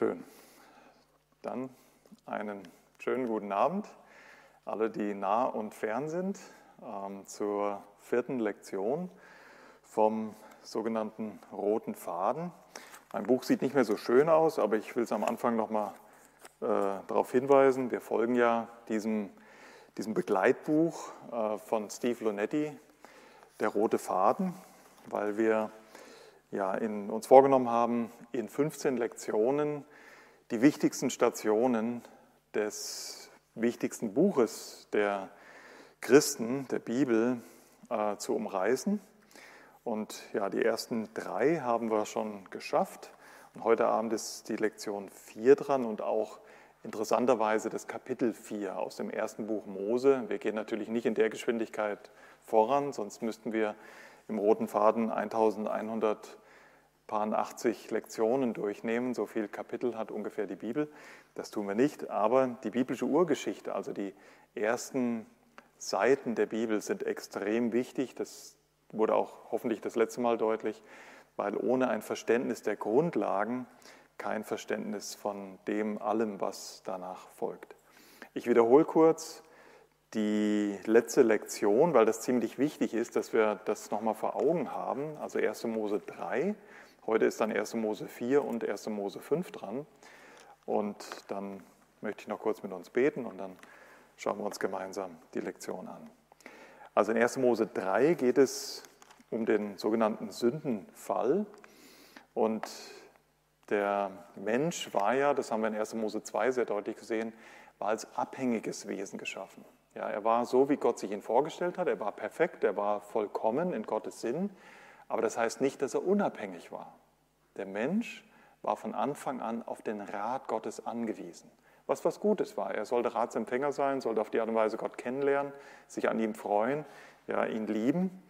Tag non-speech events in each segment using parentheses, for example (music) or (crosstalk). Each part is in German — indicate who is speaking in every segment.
Speaker 1: Schön. Dann einen schönen guten Abend, alle, die nah und fern sind, ähm, zur vierten Lektion vom sogenannten roten Faden. Mein Buch sieht nicht mehr so schön aus, aber ich will es am Anfang nochmal äh, darauf hinweisen. Wir folgen ja diesem, diesem Begleitbuch äh, von Steve Lonetti, Der rote Faden, weil wir ja, in, uns vorgenommen haben, in 15 Lektionen die wichtigsten Stationen des wichtigsten Buches der Christen, der Bibel, äh, zu umreißen. Und ja, die ersten drei haben wir schon geschafft. Und heute Abend ist die Lektion 4 dran und auch interessanterweise das Kapitel 4 aus dem ersten Buch Mose. Wir gehen natürlich nicht in der Geschwindigkeit voran, sonst müssten wir im roten Faden 1100 80 Lektionen durchnehmen. So viel Kapitel hat ungefähr die Bibel. Das tun wir nicht. Aber die biblische Urgeschichte, also die ersten Seiten der Bibel, sind extrem wichtig. Das wurde auch hoffentlich das letzte Mal deutlich, weil ohne ein Verständnis der Grundlagen kein Verständnis von dem allem, was danach folgt. Ich wiederhole kurz die letzte Lektion, weil das ziemlich wichtig ist, dass wir das nochmal vor Augen haben. Also 1. Mose 3. Heute ist dann 1. Mose 4 und 1. Mose 5 dran. Und dann möchte ich noch kurz mit uns beten und dann schauen wir uns gemeinsam die Lektion an. Also in 1. Mose 3 geht es um den sogenannten Sündenfall. Und der Mensch war ja, das haben wir in 1. Mose 2 sehr deutlich gesehen, war als abhängiges Wesen geschaffen. Ja, er war so, wie Gott sich ihn vorgestellt hat. Er war perfekt, er war vollkommen in Gottes Sinn. Aber das heißt nicht, dass er unabhängig war. Der Mensch war von Anfang an auf den Rat Gottes angewiesen. Was was Gutes war. Er sollte Ratsempfänger sein, sollte auf die Art und Weise Gott kennenlernen, sich an ihm freuen, ja, ihn lieben.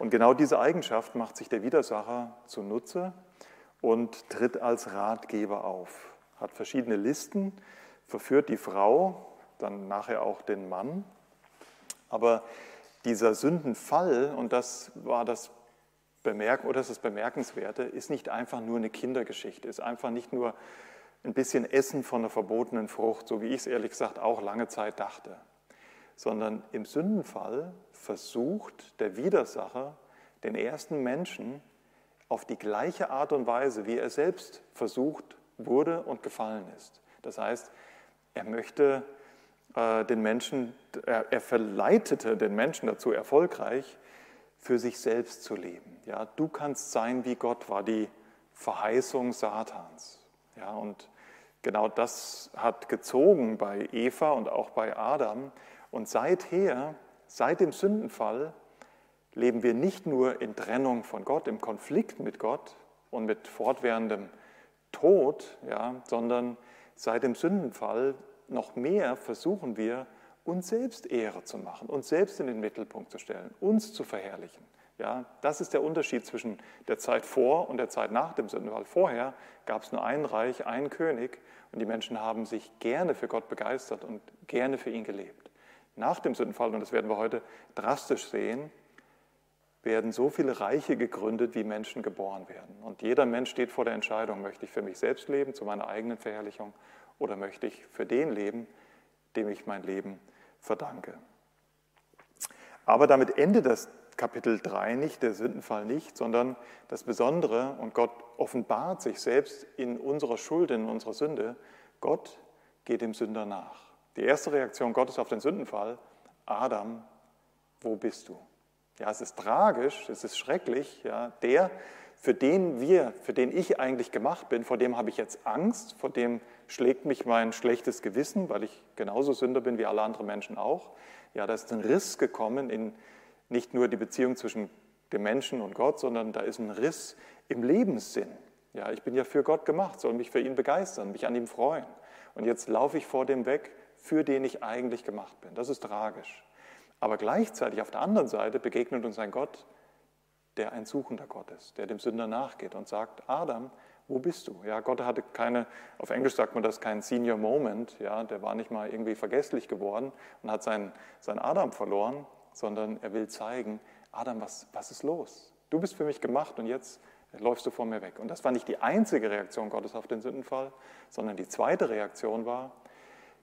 Speaker 1: Und genau diese Eigenschaft macht sich der Widersacher zunutze und tritt als Ratgeber auf. Hat verschiedene Listen, verführt die Frau, dann nachher auch den Mann. Aber dieser Sündenfall, und das war das Bemerken, oder das ist Bemerkenswerte, ist nicht einfach nur eine Kindergeschichte, ist einfach nicht nur ein bisschen Essen von einer verbotenen Frucht, so wie ich es ehrlich gesagt auch lange Zeit dachte, sondern im Sündenfall versucht der Widersacher den ersten Menschen auf die gleiche Art und Weise, wie er selbst versucht wurde und gefallen ist. Das heißt, er möchte äh, den Menschen, er, er verleitete den Menschen dazu erfolgreich, für sich selbst zu leben. Ja, du kannst sein wie Gott, war die Verheißung Satans. Ja, und genau das hat gezogen bei Eva und auch bei Adam. Und seither, seit dem Sündenfall, leben wir nicht nur in Trennung von Gott, im Konflikt mit Gott und mit fortwährendem Tod, ja, sondern seit dem Sündenfall noch mehr versuchen wir, uns selbst Ehre zu machen, uns selbst in den Mittelpunkt zu stellen, uns zu verherrlichen. Ja, das ist der Unterschied zwischen der Zeit vor und der Zeit nach dem Sündenfall. Vorher gab es nur ein Reich, einen König und die Menschen haben sich gerne für Gott begeistert und gerne für ihn gelebt. Nach dem Sündenfall, und das werden wir heute drastisch sehen, werden so viele Reiche gegründet, wie Menschen geboren werden. Und jeder Mensch steht vor der Entscheidung, möchte ich für mich selbst leben, zu meiner eigenen Verherrlichung, oder möchte ich für den leben, dem ich mein Leben verdanke. Aber damit endet das Kapitel 3 nicht, der Sündenfall nicht, sondern das Besondere, und Gott offenbart sich selbst in unserer Schuld, in unserer Sünde, Gott geht dem Sünder nach. Die erste Reaktion Gottes auf den Sündenfall, Adam, wo bist du? Ja, es ist tragisch, es ist schrecklich, ja, der, für den wir, für den ich eigentlich gemacht bin, vor dem habe ich jetzt Angst, vor dem schlägt mich mein schlechtes Gewissen, weil ich genauso Sünder bin wie alle anderen Menschen auch. Ja, da ist ein Riss gekommen in nicht nur die Beziehung zwischen dem Menschen und Gott, sondern da ist ein Riss im Lebenssinn. Ja, ich bin ja für Gott gemacht, soll mich für ihn begeistern, mich an ihm freuen. Und jetzt laufe ich vor dem weg, für den ich eigentlich gemacht bin. Das ist tragisch. Aber gleichzeitig auf der anderen Seite begegnet uns ein Gott, der ein suchender Gott ist, der dem Sünder nachgeht und sagt, Adam, wo bist du? Ja, Gott hatte keine, auf Englisch sagt man das, kein Senior Moment, ja, der war nicht mal irgendwie vergesslich geworden und hat seinen, seinen Adam verloren, sondern er will zeigen, Adam, was, was ist los? Du bist für mich gemacht und jetzt läufst du vor mir weg. Und das war nicht die einzige Reaktion Gottes auf den Sündenfall, sondern die zweite Reaktion war,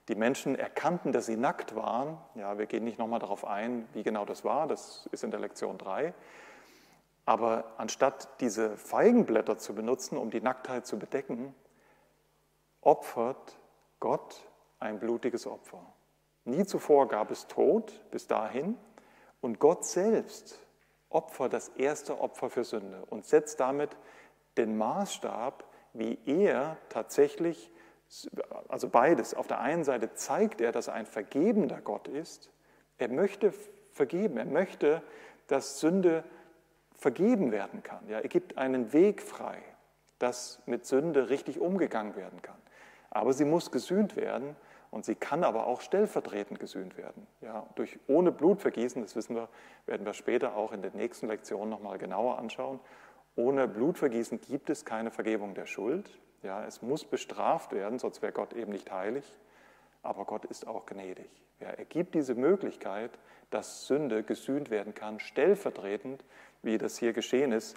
Speaker 1: die Menschen erkannten, dass sie nackt waren. Ja, wir gehen nicht nochmal darauf ein, wie genau das war, das ist in der Lektion 3. Aber anstatt diese Feigenblätter zu benutzen, um die Nacktheit zu bedecken, opfert Gott ein blutiges Opfer. Nie zuvor gab es Tod bis dahin. Und Gott selbst opfert das erste Opfer für Sünde und setzt damit den Maßstab, wie er tatsächlich, also beides, auf der einen Seite zeigt er, dass er ein vergebender Gott ist, er möchte vergeben, er möchte, dass Sünde vergeben werden kann. Ja, er gibt einen Weg frei, dass mit Sünde richtig umgegangen werden kann. Aber sie muss gesühnt werden und sie kann aber auch stellvertretend gesühnt werden. Ja, durch, ohne Blutvergießen, das wissen wir, werden wir später auch in den nächsten Lektionen nochmal genauer anschauen. Ohne Blutvergießen gibt es keine Vergebung der Schuld. Ja, es muss bestraft werden, sonst wäre Gott eben nicht heilig. Aber Gott ist auch gnädig. Ja, er gibt diese Möglichkeit, dass Sünde gesühnt werden kann, stellvertretend, wie das hier geschehen ist.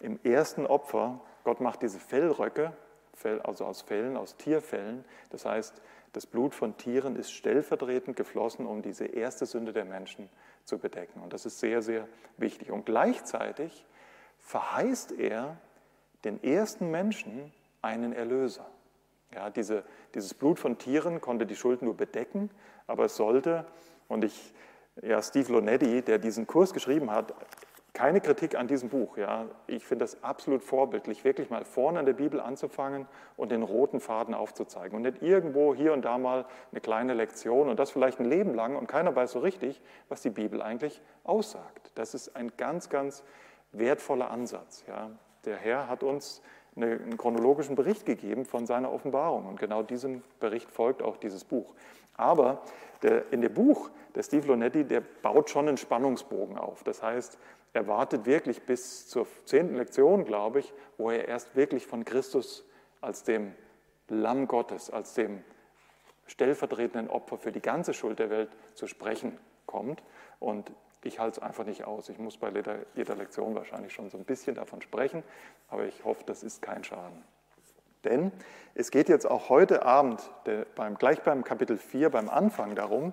Speaker 1: Im ersten Opfer, Gott macht diese Fellröcke, also aus Fellen, aus Tierfällen. Das heißt, das Blut von Tieren ist stellvertretend geflossen, um diese erste Sünde der Menschen zu bedecken. Und das ist sehr, sehr wichtig. Und gleichzeitig verheißt er den ersten Menschen einen Erlöser. Ja, diese, dieses Blut von Tieren konnte die Schuld nur bedecken, aber es sollte, und ich, ja, Steve Lonetti, der diesen Kurs geschrieben hat, keine Kritik an diesem Buch. Ja. Ich finde das absolut vorbildlich, wirklich mal vorne an der Bibel anzufangen und den roten Faden aufzuzeigen. Und nicht irgendwo hier und da mal eine kleine Lektion und das vielleicht ein Leben lang und keiner weiß so richtig, was die Bibel eigentlich aussagt. Das ist ein ganz, ganz wertvoller Ansatz. Ja. Der Herr hat uns einen chronologischen Bericht gegeben von seiner Offenbarung und genau diesem Bericht folgt auch dieses Buch. Aber der, in dem Buch, der Steve Lonetti, der baut schon einen Spannungsbogen auf. Das heißt, er wartet wirklich bis zur zehnten Lektion, glaube ich, wo er erst wirklich von Christus als dem Lamm Gottes, als dem stellvertretenden Opfer für die ganze Schuld der Welt zu sprechen kommt. Und ich halte es einfach nicht aus. Ich muss bei jeder, jeder Lektion wahrscheinlich schon so ein bisschen davon sprechen, aber ich hoffe, das ist kein Schaden. Denn es geht jetzt auch heute Abend, beim, gleich beim Kapitel 4, beim Anfang darum,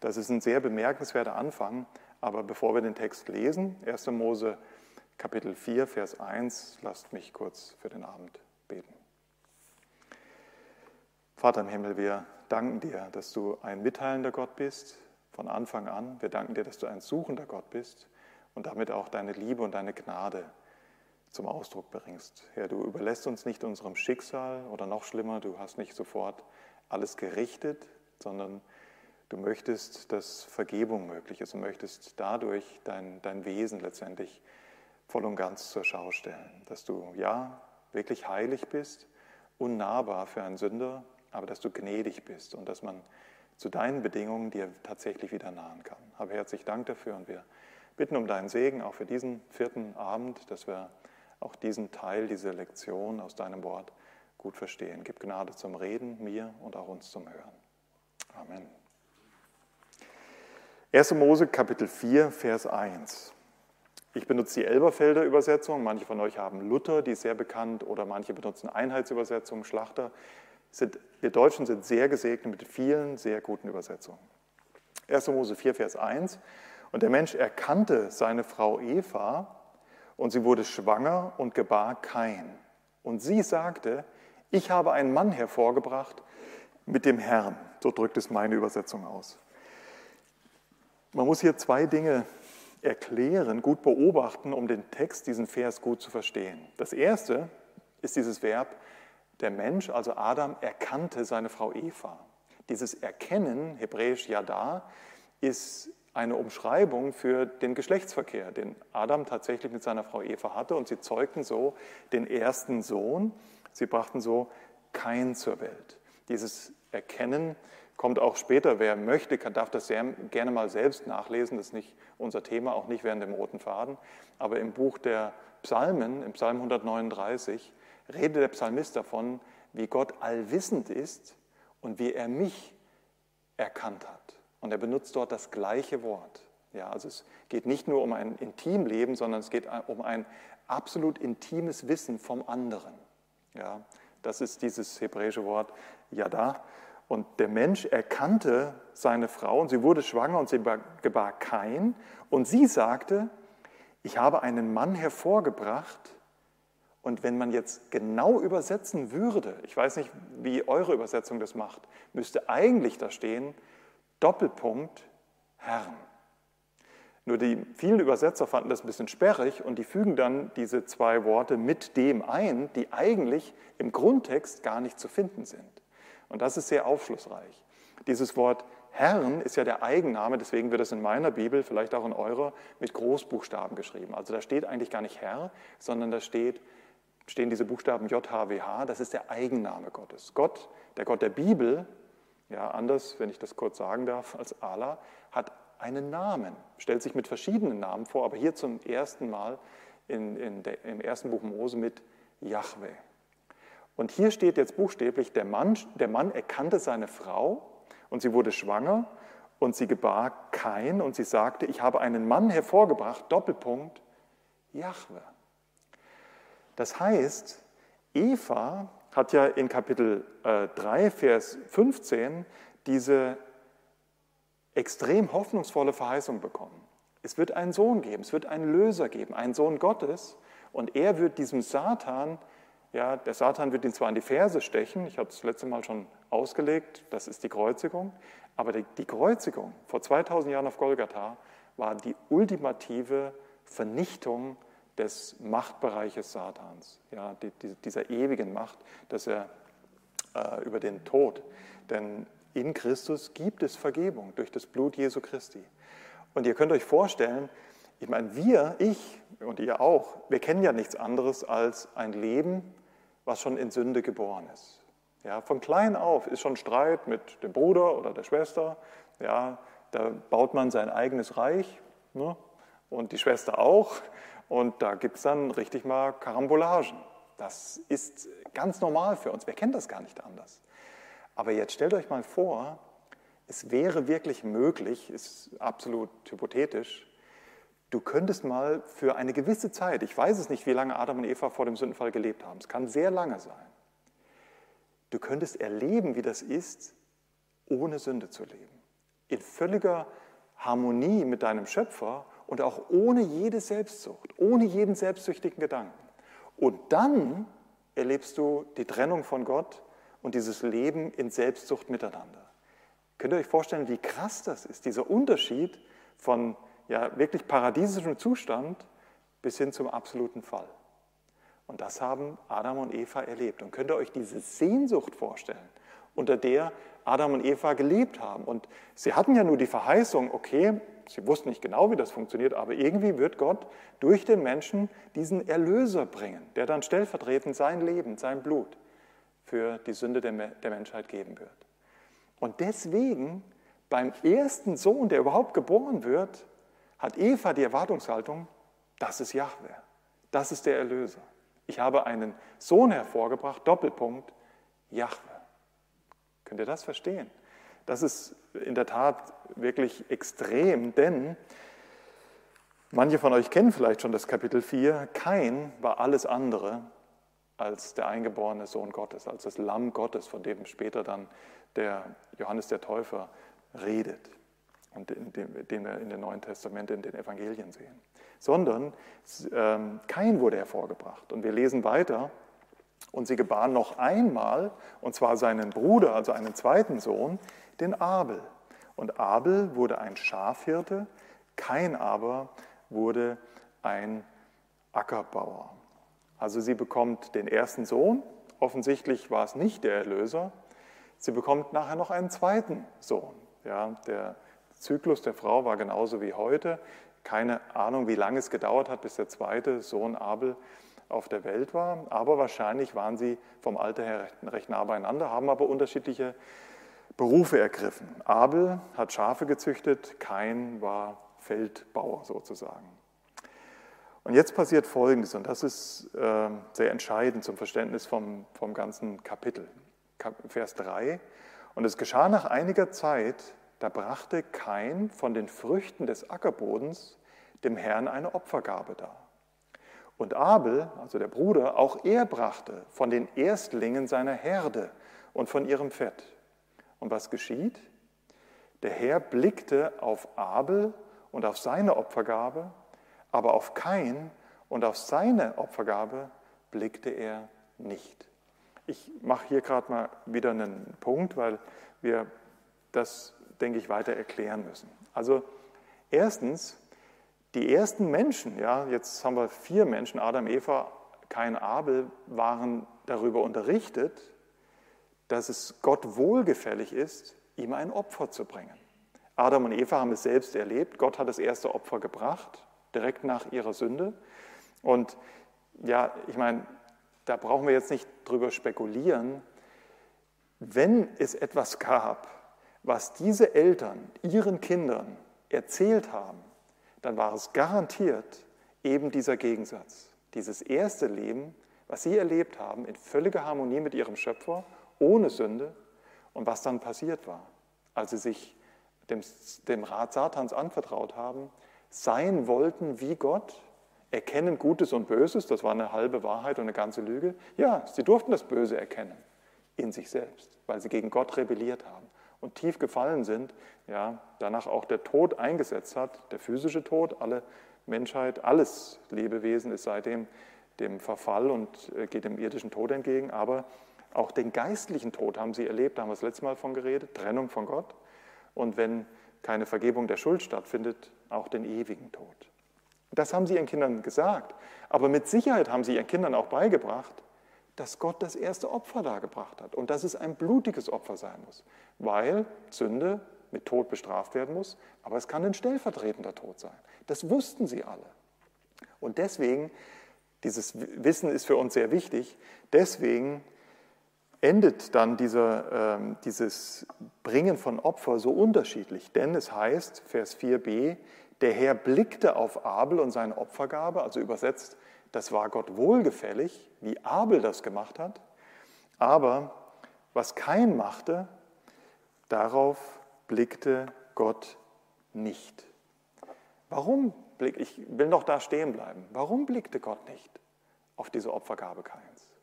Speaker 1: das ist ein sehr bemerkenswerter Anfang, aber bevor wir den Text lesen, 1. Mose Kapitel 4, Vers 1, lasst mich kurz für den Abend beten. Vater im Himmel, wir danken dir, dass du ein mitteilender Gott bist von Anfang an. Wir danken dir, dass du ein suchender Gott bist und damit auch deine Liebe und deine Gnade zum Ausdruck bringst. Herr, du überlässt uns nicht unserem Schicksal oder noch schlimmer, du hast nicht sofort alles gerichtet, sondern du möchtest, dass Vergebung möglich ist und möchtest dadurch dein, dein Wesen letztendlich voll und ganz zur Schau stellen. Dass du ja wirklich heilig bist, unnahbar für einen Sünder, aber dass du gnädig bist und dass man zu deinen Bedingungen dir tatsächlich wieder nahen kann. Habe herzlich Dank dafür und wir bitten um deinen Segen auch für diesen vierten Abend, dass wir auch diesen Teil, diese Lektion aus deinem Wort gut verstehen. Gib Gnade zum Reden, mir und auch uns zum Hören. Amen. 1. Mose Kapitel 4, Vers 1. Ich benutze die Elberfelder Übersetzung, manche von euch haben Luther, die ist sehr bekannt, oder manche benutzen Einheitsübersetzung, Schlachter. Wir Deutschen sind sehr gesegnet mit vielen sehr guten Übersetzungen. 1. Mose 4, Vers 1. Und der Mensch erkannte seine Frau Eva, und sie wurde schwanger und gebar Kain. Und sie sagte, ich habe einen Mann hervorgebracht mit dem Herrn. So drückt es meine Übersetzung aus. Man muss hier zwei Dinge erklären, gut beobachten, um den Text, diesen Vers gut zu verstehen. Das erste ist dieses Verb, der Mensch, also Adam, erkannte seine Frau Eva. Dieses Erkennen, hebräisch Yada, ist eine Umschreibung für den Geschlechtsverkehr, den Adam tatsächlich mit seiner Frau Eva hatte. Und sie zeugten so den ersten Sohn. Sie brachten so Kain zur Welt. Dieses Erkennen kommt auch später. Wer möchte, kann, darf das sehr gerne mal selbst nachlesen. Das ist nicht unser Thema, auch nicht während dem roten Faden. Aber im Buch der Psalmen, im Psalm 139, redet der Psalmist davon, wie Gott allwissend ist und wie er mich erkannt hat. Und er benutzt dort das gleiche Wort. Ja, also es geht nicht nur um ein Intimleben, sondern es geht um ein absolut intimes Wissen vom anderen. Ja, das ist dieses hebräische Wort Yada. Und der Mensch erkannte seine Frau und sie wurde schwanger und sie gebar Kain. Und sie sagte, ich habe einen Mann hervorgebracht. Und wenn man jetzt genau übersetzen würde, ich weiß nicht, wie eure Übersetzung das macht, müsste eigentlich da stehen, Doppelpunkt Herrn. Nur die vielen Übersetzer fanden das ein bisschen sperrig und die fügen dann diese zwei Worte mit dem ein, die eigentlich im Grundtext gar nicht zu finden sind. Und das ist sehr aufschlussreich. Dieses Wort Herrn ist ja der Eigenname, deswegen wird es in meiner Bibel, vielleicht auch in eurer, mit Großbuchstaben geschrieben. Also da steht eigentlich gar nicht Herr, sondern da steht, stehen diese Buchstaben JHWH, das ist der Eigenname Gottes. Gott, der Gott der Bibel, ja anders, wenn ich das kurz sagen darf, als Allah, hat einen Namen, stellt sich mit verschiedenen Namen vor, aber hier zum ersten Mal in, in der, im ersten Buch Mose mit Yahweh. Und hier steht jetzt buchstäblich, der Mann, der Mann erkannte seine Frau und sie wurde schwanger und sie gebar kein und sie sagte, ich habe einen Mann hervorgebracht, Doppelpunkt, Yahweh. Das heißt, Eva hat ja in Kapitel äh, 3, Vers 15 diese extrem hoffnungsvolle Verheißung bekommen. Es wird einen Sohn geben, es wird einen Löser geben, einen Sohn Gottes und er wird diesem Satan, ja, der Satan wird ihn zwar in die Ferse stechen, ich habe es letzte Mal schon ausgelegt, das ist die Kreuzigung, aber die, die Kreuzigung vor 2000 Jahren auf Golgatha war die ultimative Vernichtung des Machtbereiches Satans, ja, die, die, dieser ewigen Macht, dass er äh, über den Tod, denn in Christus gibt es Vergebung durch das Blut Jesu Christi. Und ihr könnt euch vorstellen, ich meine, wir, ich und ihr auch, wir kennen ja nichts anderes als ein Leben, was schon in Sünde geboren ist. Ja, von klein auf ist schon Streit mit dem Bruder oder der Schwester. Ja, da baut man sein eigenes Reich ne? und die Schwester auch. Und da gibt es dann richtig mal Karambolagen. Das ist ganz normal für uns. Wer kennt das gar nicht anders? Aber jetzt stellt euch mal vor, es wäre wirklich möglich, ist absolut hypothetisch, du könntest mal für eine gewisse Zeit, ich weiß es nicht, wie lange Adam und Eva vor dem Sündenfall gelebt haben, es kann sehr lange sein, du könntest erleben, wie das ist, ohne Sünde zu leben. In völliger Harmonie mit deinem Schöpfer und auch ohne jede Selbstsucht, ohne jeden selbstsüchtigen Gedanken. Und dann erlebst du die Trennung von Gott und dieses Leben in Selbstsucht miteinander. Könnt ihr euch vorstellen, wie krass das ist, dieser Unterschied von ja, wirklich paradiesischem Zustand bis hin zum absoluten Fall. Und das haben Adam und Eva erlebt. Und könnt ihr euch diese Sehnsucht vorstellen, unter der Adam und Eva gelebt haben. Und sie hatten ja nur die Verheißung, okay, sie wussten nicht genau, wie das funktioniert, aber irgendwie wird Gott durch den Menschen diesen Erlöser bringen, der dann stellvertretend sein Leben, sein Blut für die Sünde der, der Menschheit geben wird. Und deswegen beim ersten Sohn, der überhaupt geboren wird, hat Eva die Erwartungshaltung, das ist Jahwe, das ist der Erlöser. Ich habe einen Sohn hervorgebracht, Doppelpunkt, Jahwe. Könnt ihr das verstehen? Das ist in der Tat wirklich extrem, denn manche von euch kennen vielleicht schon das Kapitel 4. Kein war alles andere als der eingeborene Sohn Gottes, als das Lamm Gottes, von dem später dann der Johannes der Täufer redet und den, den wir in dem Neuen Testament in den Evangelien sehen. Sondern ähm, Kain wurde hervorgebracht. Und wir lesen weiter, und sie gebar noch einmal, und zwar seinen Bruder, also einen zweiten Sohn, den Abel. Und Abel wurde ein Schafhirte, Kain aber wurde ein Ackerbauer. Also sie bekommt den ersten Sohn, offensichtlich war es nicht der Erlöser. Sie bekommt nachher noch einen zweiten Sohn. Ja, der Zyklus der Frau war genauso wie heute. Keine Ahnung, wie lange es gedauert hat, bis der zweite Sohn Abel auf der Welt war. Aber wahrscheinlich waren sie vom Alter her recht, recht nah beieinander, haben aber unterschiedliche Berufe ergriffen. Abel hat Schafe gezüchtet, Kain war Feldbauer sozusagen. Und jetzt passiert Folgendes, und das ist äh, sehr entscheidend zum Verständnis vom, vom ganzen Kapitel. Vers 3. Und es geschah nach einiger Zeit, da brachte Kain von den Früchten des Ackerbodens dem Herrn eine Opfergabe dar. Und Abel, also der Bruder, auch er brachte von den Erstlingen seiner Herde und von ihrem Fett. Und was geschieht? Der Herr blickte auf Abel und auf seine Opfergabe, aber auf Kain und auf seine Opfergabe blickte er nicht. Ich mache hier gerade mal wieder einen Punkt, weil wir das, denke ich, weiter erklären müssen. Also erstens, die ersten Menschen, ja, jetzt haben wir vier Menschen, Adam, Eva, kein Abel, waren darüber unterrichtet, dass es Gott wohlgefällig ist, ihm ein Opfer zu bringen. Adam und Eva haben es selbst erlebt. Gott hat das erste Opfer gebracht, direkt nach ihrer Sünde. Und ja, ich meine, da brauchen wir jetzt nicht drüber spekulieren. Wenn es etwas gab, was diese Eltern ihren Kindern erzählt haben, dann war es garantiert eben dieser Gegensatz. Dieses erste Leben, was sie erlebt haben, in völliger Harmonie mit ihrem Schöpfer, ohne Sünde und was dann passiert war, als sie sich dem, dem Rat Satans anvertraut haben, sein wollten wie Gott, erkennen Gutes und Böses, das war eine halbe Wahrheit und eine ganze Lüge. Ja, sie durften das Böse erkennen in sich selbst, weil sie gegen Gott rebelliert haben und tief gefallen sind, ja, danach auch der Tod eingesetzt hat, der physische Tod, alle Menschheit, alles Lebewesen ist seitdem dem Verfall und äh, geht dem irdischen Tod entgegen, aber auch den geistlichen Tod haben sie erlebt, da haben wir das letzte Mal von geredet, Trennung von Gott. Und wenn keine Vergebung der Schuld stattfindet, auch den ewigen Tod. Das haben sie ihren Kindern gesagt, aber mit Sicherheit haben sie ihren Kindern auch beigebracht, dass Gott das erste Opfer dargebracht hat und dass es ein blutiges Opfer sein muss, weil Sünde mit Tod bestraft werden muss, aber es kann ein stellvertretender Tod sein. Das wussten sie alle. Und deswegen, dieses Wissen ist für uns sehr wichtig, deswegen endet dann dieser, äh, dieses Bringen von Opfer so unterschiedlich. Denn es heißt, Vers 4b, der Herr blickte auf Abel und seine Opfergabe, also übersetzt, das war Gott wohlgefällig, wie Abel das gemacht hat. Aber was Kain machte, darauf blickte Gott nicht. Warum blick, ich will noch da stehen bleiben. Warum blickte Gott nicht auf diese Opfergabe Kains?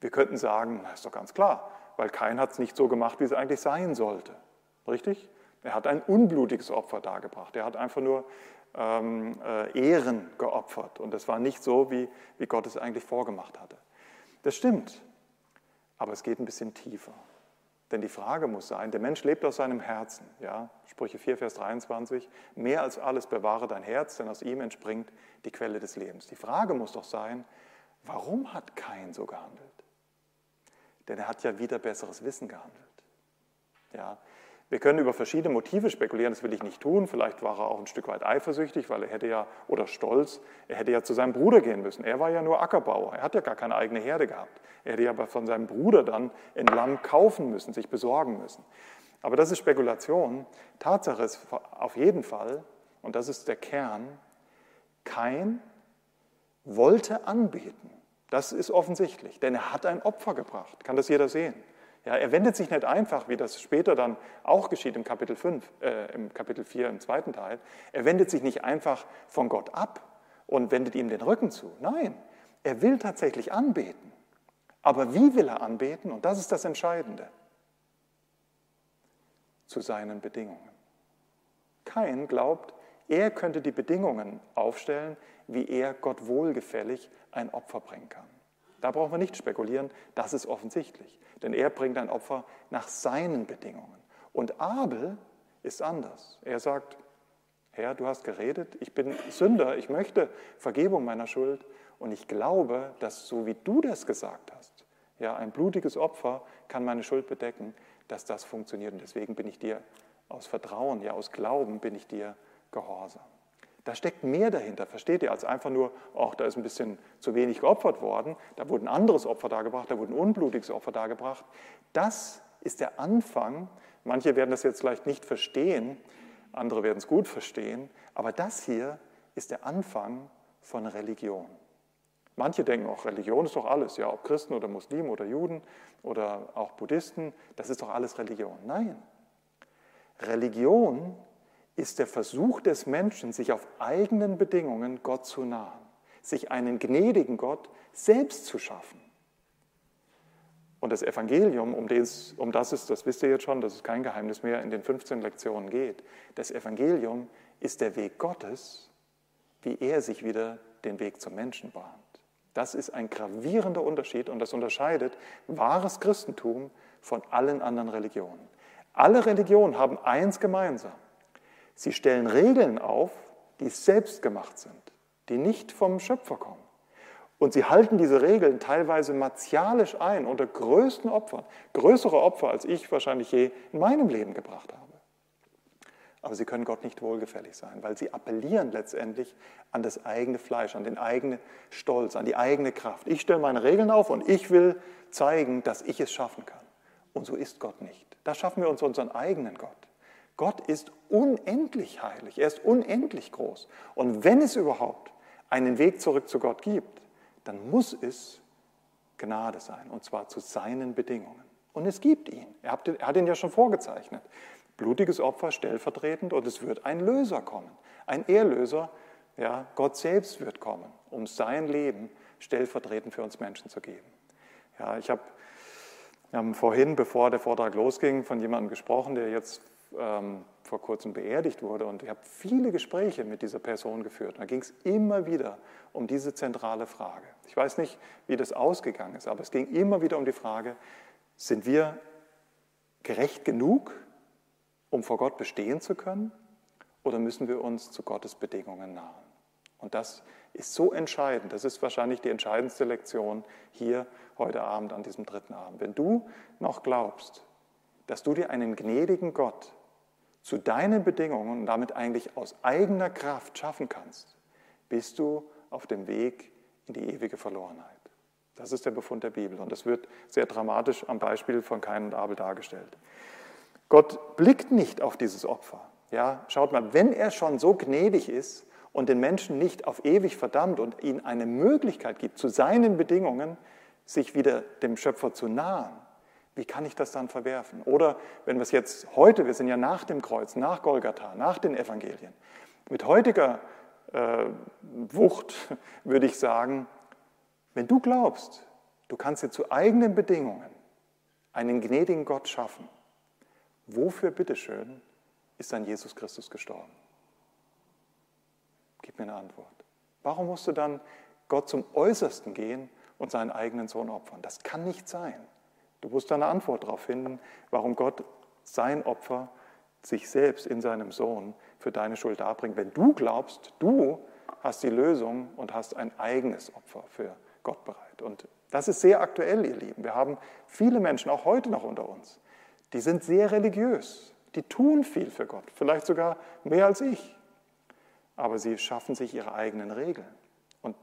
Speaker 1: Wir könnten sagen, das ist doch ganz klar, weil Kain hat es nicht so gemacht, wie es eigentlich sein sollte. Richtig? Er hat ein unblutiges Opfer dargebracht. Er hat einfach nur ähm, äh, Ehren geopfert. Und das war nicht so, wie, wie Gott es eigentlich vorgemacht hatte. Das stimmt, aber es geht ein bisschen tiefer. Denn die Frage muss sein, der Mensch lebt aus seinem Herzen. Ja? Sprüche 4, Vers 23, mehr als alles bewahre dein Herz, denn aus ihm entspringt die Quelle des Lebens. Die Frage muss doch sein, warum hat Kain so gehandelt? Denn er hat ja wieder besseres Wissen gehandelt. Ja? Wir können über verschiedene Motive spekulieren, das will ich nicht tun. Vielleicht war er auch ein Stück weit eifersüchtig, weil er hätte ja, oder stolz, er hätte ja zu seinem Bruder gehen müssen. Er war ja nur Ackerbauer, er hat ja gar keine eigene Herde gehabt. Er hätte ja aber von seinem Bruder dann ein Lamm kaufen müssen, sich besorgen müssen. Aber das ist Spekulation. Tatsache ist auf jeden Fall, und das ist der Kern, kein wollte anbeten. Das ist offensichtlich, denn er hat ein Opfer gebracht. Kann das jeder sehen? Ja, er wendet sich nicht einfach, wie das später dann auch geschieht im Kapitel 5, äh, im Kapitel 4 im zweiten Teil, er wendet sich nicht einfach von Gott ab und wendet ihm den Rücken zu. Nein, er will tatsächlich anbeten. Aber wie will er anbeten? Und das ist das Entscheidende. Zu seinen Bedingungen. Kein glaubt, er könnte die Bedingungen aufstellen, wie er Gott wohlgefällig ein Opfer bringen kann. Da brauchen wir nicht spekulieren, das ist offensichtlich. Denn er bringt ein Opfer nach seinen Bedingungen. Und Abel ist anders. Er sagt, Herr, du hast geredet, ich bin Sünder, ich möchte Vergebung meiner Schuld und ich glaube, dass so wie du das gesagt hast, ja, ein blutiges Opfer kann meine Schuld bedecken, dass das funktioniert. Und deswegen bin ich dir aus Vertrauen, ja aus Glauben bin ich dir gehorsam. Da steckt mehr dahinter, versteht ihr, als einfach nur, ach, da ist ein bisschen zu wenig geopfert worden, da wurde ein anderes Opfer dargebracht, da wurde ein unblutiges Opfer dargebracht. Das ist der Anfang. Manche werden das jetzt vielleicht nicht verstehen, andere werden es gut verstehen, aber das hier ist der Anfang von Religion. Manche denken auch, Religion ist doch alles, ja, ob Christen oder Muslimen oder Juden oder auch Buddhisten, das ist doch alles Religion. Nein, Religion ist der Versuch des Menschen, sich auf eigenen Bedingungen Gott zu nahen, sich einen gnädigen Gott selbst zu schaffen. Und das Evangelium, um, des, um das es, das wisst ihr jetzt schon, das ist kein Geheimnis mehr, in den 15 Lektionen geht. Das Evangelium ist der Weg Gottes, wie er sich wieder den Weg zum Menschen bahnt. Das ist ein gravierender Unterschied und das unterscheidet wahres Christentum von allen anderen Religionen. Alle Religionen haben eins gemeinsam. Sie stellen Regeln auf, die selbst gemacht sind, die nicht vom Schöpfer kommen. Und sie halten diese Regeln teilweise martialisch ein, unter größten Opfern, größere Opfer, als ich wahrscheinlich je in meinem Leben gebracht habe. Aber sie können Gott nicht wohlgefällig sein, weil sie appellieren letztendlich an das eigene Fleisch, an den eigenen Stolz, an die eigene Kraft. Ich stelle meine Regeln auf und ich will zeigen, dass ich es schaffen kann. Und so ist Gott nicht. Da schaffen wir uns unseren eigenen Gott. Gott ist unendlich heilig, er ist unendlich groß. Und wenn es überhaupt einen Weg zurück zu Gott gibt, dann muss es Gnade sein, und zwar zu seinen Bedingungen. Und es gibt ihn. Er hat ihn ja schon vorgezeichnet. Blutiges Opfer stellvertretend und es wird ein Löser kommen. Ein Erlöser, ja, Gott selbst wird kommen, um sein Leben stellvertretend für uns Menschen zu geben. Ja, ich habe vorhin, bevor der Vortrag losging, von jemandem gesprochen, der jetzt ähm, vor kurzem beerdigt wurde. Und ich habe viele Gespräche mit dieser Person geführt. Und da ging es immer wieder um diese zentrale Frage. Ich weiß nicht, wie das ausgegangen ist, aber es ging immer wieder um die Frage, sind wir gerecht genug, um vor Gott bestehen zu können, oder müssen wir uns zu Gottes Bedingungen nahen? Und das ist so entscheidend. Das ist wahrscheinlich die entscheidendste Lektion hier heute Abend an diesem dritten Abend. Wenn du noch glaubst, dass du dir einen gnädigen Gott zu deinen Bedingungen und damit eigentlich aus eigener Kraft schaffen kannst, bist du auf dem Weg in die ewige Verlorenheit. Das ist der Befund der Bibel und das wird sehr dramatisch am Beispiel von Kain und Abel dargestellt. Gott blickt nicht auf dieses Opfer. Ja, schaut mal, wenn er schon so gnädig ist und den Menschen nicht auf ewig verdammt und ihnen eine Möglichkeit gibt, zu seinen Bedingungen sich wieder dem Schöpfer zu nahen, wie kann ich das dann verwerfen? Oder wenn wir es jetzt heute, wir sind ja nach dem Kreuz, nach Golgatha, nach den Evangelien, mit heutiger äh, Wucht (laughs) würde ich sagen, wenn du glaubst, du kannst dir zu eigenen Bedingungen einen gnädigen Gott schaffen, wofür bitteschön ist dann Jesus Christus gestorben? Gib mir eine Antwort. Warum musst du dann Gott zum Äußersten gehen und seinen eigenen Sohn opfern? Das kann nicht sein. Du musst da eine Antwort darauf finden, warum Gott sein Opfer sich selbst in seinem Sohn für deine Schuld darbringt. Wenn du glaubst, du hast die Lösung und hast ein eigenes Opfer für Gott bereit. Und das ist sehr aktuell, ihr Lieben. Wir haben viele Menschen, auch heute noch unter uns, die sind sehr religiös. Die tun viel für Gott, vielleicht sogar mehr als ich. Aber sie schaffen sich ihre eigenen Regeln und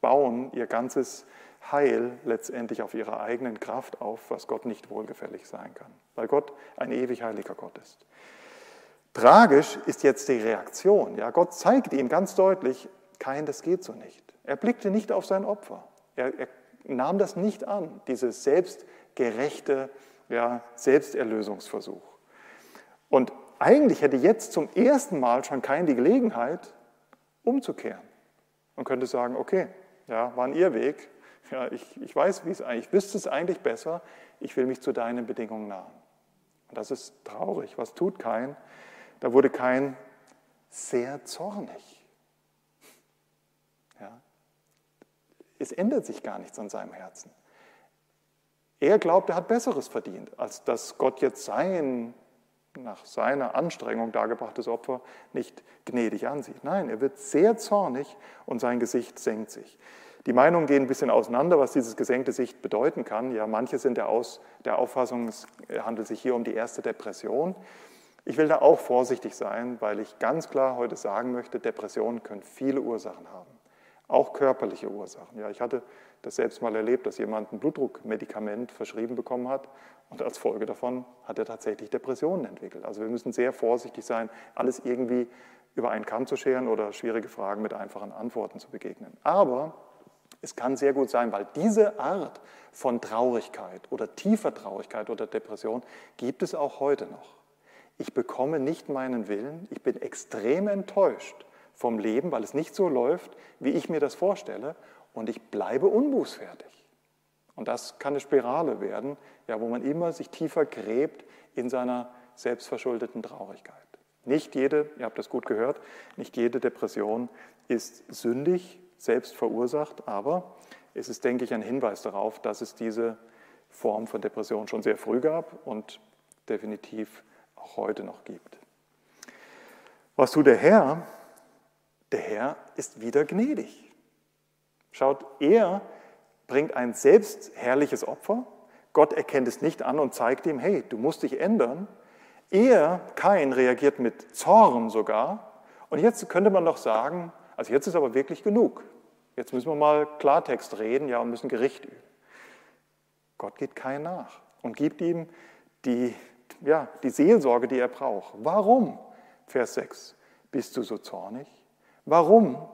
Speaker 1: bauen ihr ganzes Heil letztendlich auf ihrer eigenen Kraft auf, was Gott nicht wohlgefällig sein kann, weil Gott ein ewig heiliger Gott ist. Tragisch ist jetzt die Reaktion. Ja, Gott zeigt ihm ganz deutlich, kein, das geht so nicht. Er blickte nicht auf sein Opfer. Er, er nahm das nicht an, dieses selbstgerechte ja, Selbsterlösungsversuch. Und eigentlich hätte jetzt zum ersten Mal schon kein die Gelegenheit, umzukehren. Man könnte sagen, okay, ja, war ein Irrweg, ja, ich, ich weiß, wie es eigentlich, ich wüsste es eigentlich besser, ich will mich zu deinen Bedingungen nahen. Und das ist traurig. Was tut kein? Da wurde kein sehr zornig. Ja. Es ändert sich gar nichts an seinem Herzen. Er glaubt, er hat Besseres verdient, als dass Gott jetzt sein, nach seiner Anstrengung dargebrachtes Opfer nicht gnädig ansieht. Nein, er wird sehr zornig und sein Gesicht senkt sich. Die Meinungen gehen ein bisschen auseinander, was dieses gesenkte Sicht bedeuten kann. Ja, manche sind der, Aus, der Auffassung, es handelt sich hier um die erste Depression. Ich will da auch vorsichtig sein, weil ich ganz klar heute sagen möchte, Depressionen können viele Ursachen haben, auch körperliche Ursachen. Ja, ich hatte das selbst mal erlebt, dass jemand ein Blutdruckmedikament verschrieben bekommen hat und als Folge davon hat er tatsächlich Depressionen entwickelt. Also wir müssen sehr vorsichtig sein, alles irgendwie über einen Kamm zu scheren oder schwierige Fragen mit einfachen Antworten zu begegnen. Aber es kann sehr gut sein, weil diese Art von Traurigkeit oder tiefer Traurigkeit oder Depression gibt es auch heute noch. ich bekomme nicht meinen Willen, ich bin extrem enttäuscht vom Leben, weil es nicht so läuft, wie ich mir das vorstelle, und ich bleibe unbußfertig. Und das kann eine Spirale werden, ja, wo man immer sich tiefer gräbt in seiner selbstverschuldeten Traurigkeit. Nicht jede, ihr habt das gut gehört, nicht jede Depression ist sündig, selbst verursacht, aber es ist, denke ich, ein Hinweis darauf, dass es diese Form von Depression schon sehr früh gab und definitiv auch heute noch gibt. Was tut der Herr? Der Herr ist wieder gnädig. Schaut, er bringt ein selbstherrliches Opfer. Gott erkennt es nicht an und zeigt ihm, hey, du musst dich ändern. Er, Kain, reagiert mit Zorn sogar. Und jetzt könnte man doch sagen, also jetzt ist aber wirklich genug. Jetzt müssen wir mal Klartext reden, ja, und müssen Gericht üben. Gott geht Kain nach und gibt ihm die, ja, die Seelsorge, die er braucht. Warum? Vers 6. Bist du so zornig? Warum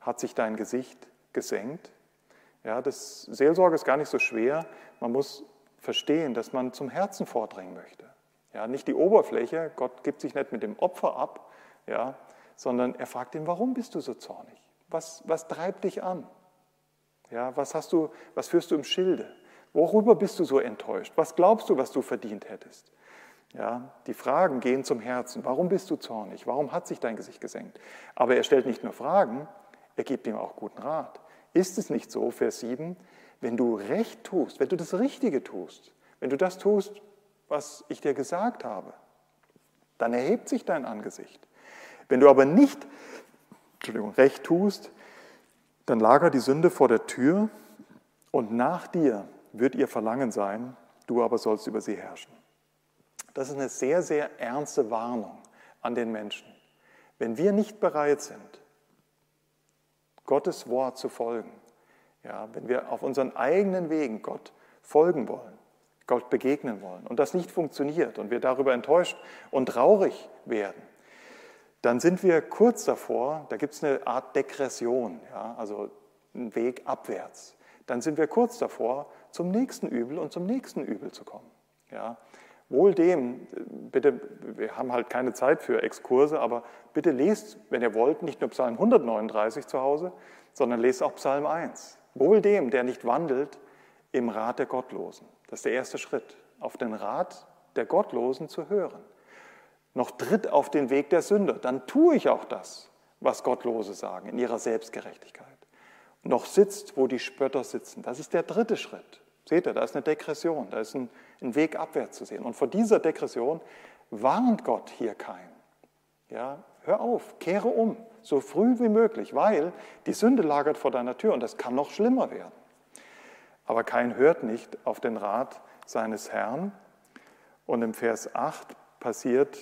Speaker 1: hat sich dein Gesicht gesenkt? Ja, das Seelsorge ist gar nicht so schwer. Man muss verstehen, dass man zum Herzen vordringen möchte. Ja, nicht die Oberfläche, Gott gibt sich nicht mit dem Opfer ab, ja, sondern er fragt ihn, warum bist du so zornig? Was, was treibt dich an? Ja, was, hast du, was führst du im Schilde? Worüber bist du so enttäuscht? Was glaubst du, was du verdient hättest? Ja, die Fragen gehen zum Herzen. Warum bist du zornig? Warum hat sich dein Gesicht gesenkt? Aber er stellt nicht nur Fragen, er gibt ihm auch guten Rat. Ist es nicht so, Vers 7, wenn du Recht tust, wenn du das Richtige tust, wenn du das tust, was ich dir gesagt habe, dann erhebt sich dein Angesicht. Wenn du aber nicht Entschuldigung, Recht tust, dann lagert die Sünde vor der Tür und nach dir wird ihr Verlangen sein, du aber sollst über sie herrschen. Das ist eine sehr, sehr ernste Warnung an den Menschen. Wenn wir nicht bereit sind, Gottes Wort zu folgen. Ja, wenn wir auf unseren eigenen Wegen Gott folgen wollen, Gott begegnen wollen und das nicht funktioniert und wir darüber enttäuscht und traurig werden, dann sind wir kurz davor, da gibt es eine Art Degression, ja, also einen Weg abwärts. Dann sind wir kurz davor, zum nächsten Übel und zum nächsten Übel zu kommen. Ja. Wohl dem, bitte, wir haben halt keine Zeit für Exkurse, aber bitte lest, wenn ihr wollt, nicht nur Psalm 139 zu Hause, sondern lest auch Psalm 1. Wohl dem, der nicht wandelt im Rat der Gottlosen. Das ist der erste Schritt, auf den Rat der Gottlosen zu hören. Noch tritt auf den Weg der Sünder, dann tue ich auch das, was Gottlose sagen, in ihrer Selbstgerechtigkeit. Noch sitzt, wo die Spötter sitzen. Das ist der dritte Schritt. Seht ihr, da ist eine Degression, da ist ein, ein Weg abwärts zu sehen. Und vor dieser Degression warnt Gott hier kein. Ja, hör auf, kehre um, so früh wie möglich, weil die Sünde lagert vor deiner Tür und das kann noch schlimmer werden. Aber kein hört nicht auf den Rat seines Herrn. Und im Vers 8 passiert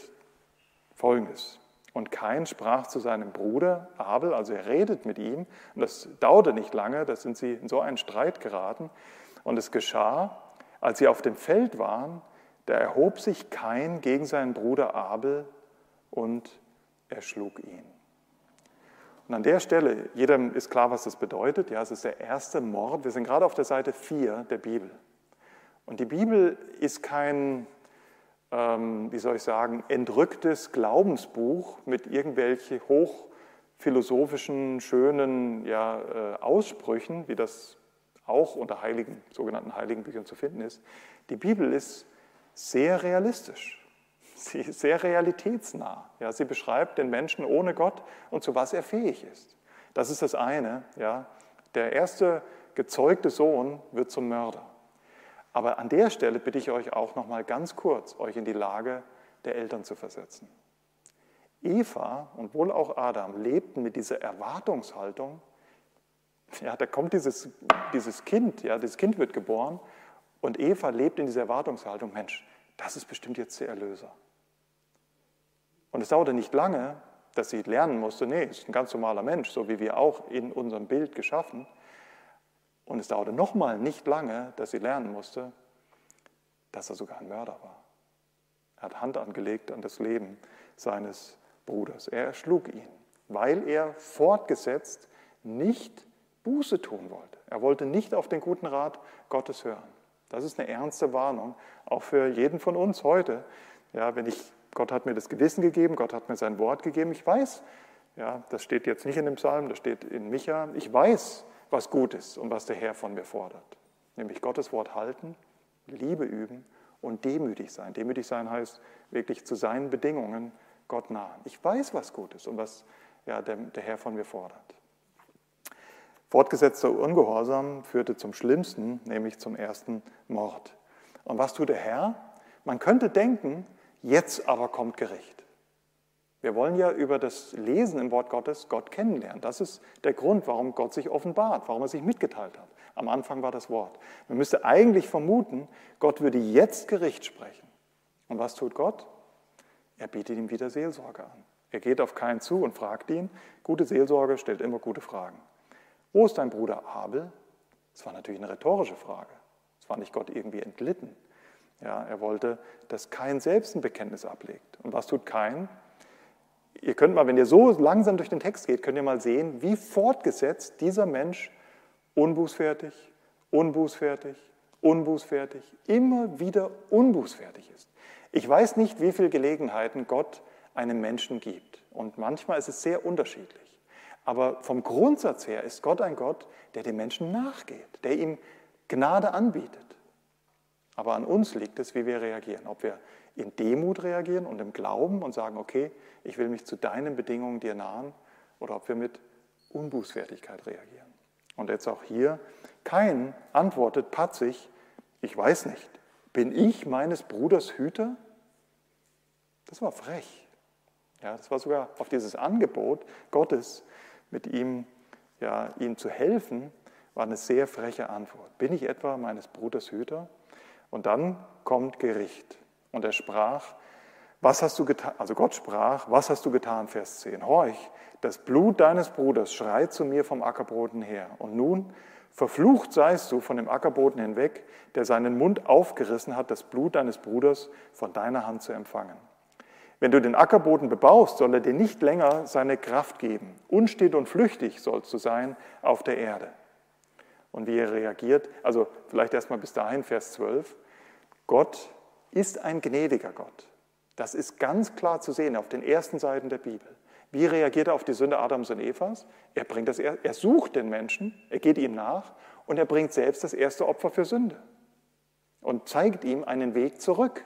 Speaker 1: Folgendes. Und Kain sprach zu seinem Bruder Abel, also er redet mit ihm, und das dauerte nicht lange, da sind sie in so einen Streit geraten. Und es geschah, als sie auf dem Feld waren, da erhob sich Kain gegen seinen Bruder Abel und erschlug ihn. Und an der Stelle, jedem ist klar, was das bedeutet. Ja, es ist der erste Mord. Wir sind gerade auf der Seite 4 der Bibel. Und die Bibel ist kein, wie soll ich sagen, entrücktes Glaubensbuch mit irgendwelchen hochphilosophischen, schönen ja, äh, Aussprüchen, wie das auch unter heiligen, sogenannten heiligen Büchern zu finden ist. Die Bibel ist sehr realistisch. Sie ist sehr realitätsnah. Ja, sie beschreibt den Menschen ohne Gott und zu was er fähig ist. Das ist das eine. Ja. Der erste gezeugte Sohn wird zum Mörder. Aber an der Stelle bitte ich euch auch noch mal ganz kurz, euch in die Lage der Eltern zu versetzen. Eva und wohl auch Adam lebten mit dieser Erwartungshaltung, ja, da kommt dieses, dieses Kind, ja, dieses Kind wird geboren und Eva lebt in dieser Erwartungshaltung, Mensch, das ist bestimmt jetzt der Erlöser. Und es dauerte nicht lange, dass sie lernen musste, nee, ist ein ganz normaler Mensch, so wie wir auch in unserem Bild geschaffen. Und es dauerte nochmal nicht lange, dass sie lernen musste, dass er sogar ein Mörder war. Er hat Hand angelegt an das Leben seines Bruders. Er erschlug ihn, weil er fortgesetzt nicht Buße tun wollte. Er wollte nicht auf den guten Rat Gottes hören. Das ist eine ernste Warnung, auch für jeden von uns heute. Ja, wenn ich Gott hat mir das Gewissen gegeben, Gott hat mir sein Wort gegeben. Ich weiß, ja, das steht jetzt nicht in dem Psalm, das steht in Micha. Ich weiß, was gut ist und was der Herr von mir fordert. Nämlich Gottes Wort halten, Liebe üben und demütig sein. Demütig sein heißt wirklich zu seinen Bedingungen Gott nah. Ich weiß, was gut ist und was ja, der, der Herr von mir fordert. Fortgesetzter Ungehorsam führte zum Schlimmsten, nämlich zum ersten Mord. Und was tut der Herr? Man könnte denken, jetzt aber kommt Gericht. Wir wollen ja über das Lesen im Wort Gottes Gott kennenlernen. Das ist der Grund, warum Gott sich offenbart, warum er sich mitgeteilt hat. Am Anfang war das Wort. Man müsste eigentlich vermuten, Gott würde jetzt Gericht sprechen. Und was tut Gott? Er bietet ihm wieder Seelsorge an. Er geht auf keinen zu und fragt ihn. Gute Seelsorge stellt immer gute Fragen. Wo ist dein Bruder Abel? Das war natürlich eine rhetorische Frage. Es war nicht Gott irgendwie entglitten. Ja, er wollte, dass kein selbst ein Bekenntnis ablegt. Und was tut kein? Ihr könnt mal, wenn ihr so langsam durch den Text geht, könnt ihr mal sehen, wie fortgesetzt dieser Mensch unbußfertig, unbußfertig, unbußfertig, immer wieder unbußfertig ist. Ich weiß nicht, wie viele Gelegenheiten Gott einem Menschen gibt. Und manchmal ist es sehr unterschiedlich. Aber vom Grundsatz her ist Gott ein Gott, der dem Menschen nachgeht, der ihm Gnade anbietet. Aber an uns liegt es, wie wir reagieren. Ob wir in Demut reagieren und im Glauben und sagen, okay, ich will mich zu deinen Bedingungen dir nahen, oder ob wir mit Unbußfertigkeit reagieren. Und jetzt auch hier, kein antwortet patzig, ich weiß nicht, bin ich meines Bruders Hüter? Das war frech. Ja, das war sogar auf dieses Angebot Gottes, mit ihm, ja, ihm zu helfen, war eine sehr freche Antwort. Bin ich etwa meines Bruders Hüter? Und dann kommt Gericht. Und er sprach, was hast du getan? Also Gott sprach, was hast du getan? Vers 10. Horch, das Blut deines Bruders schreit zu mir vom Ackerboden her. Und nun, verflucht seist du von dem Ackerboden hinweg, der seinen Mund aufgerissen hat, das Blut deines Bruders von deiner Hand zu empfangen. Wenn du den Ackerboden bebaust, soll er dir nicht länger seine Kraft geben. Unstet und flüchtig sollst du sein auf der Erde. Und wie er reagiert, also vielleicht erstmal bis dahin, Vers 12. Gott ist ein gnädiger Gott. Das ist ganz klar zu sehen auf den ersten Seiten der Bibel. Wie reagiert er auf die Sünde Adams und Evas? Er, bringt das, er sucht den Menschen, er geht ihm nach und er bringt selbst das erste Opfer für Sünde und zeigt ihm einen Weg zurück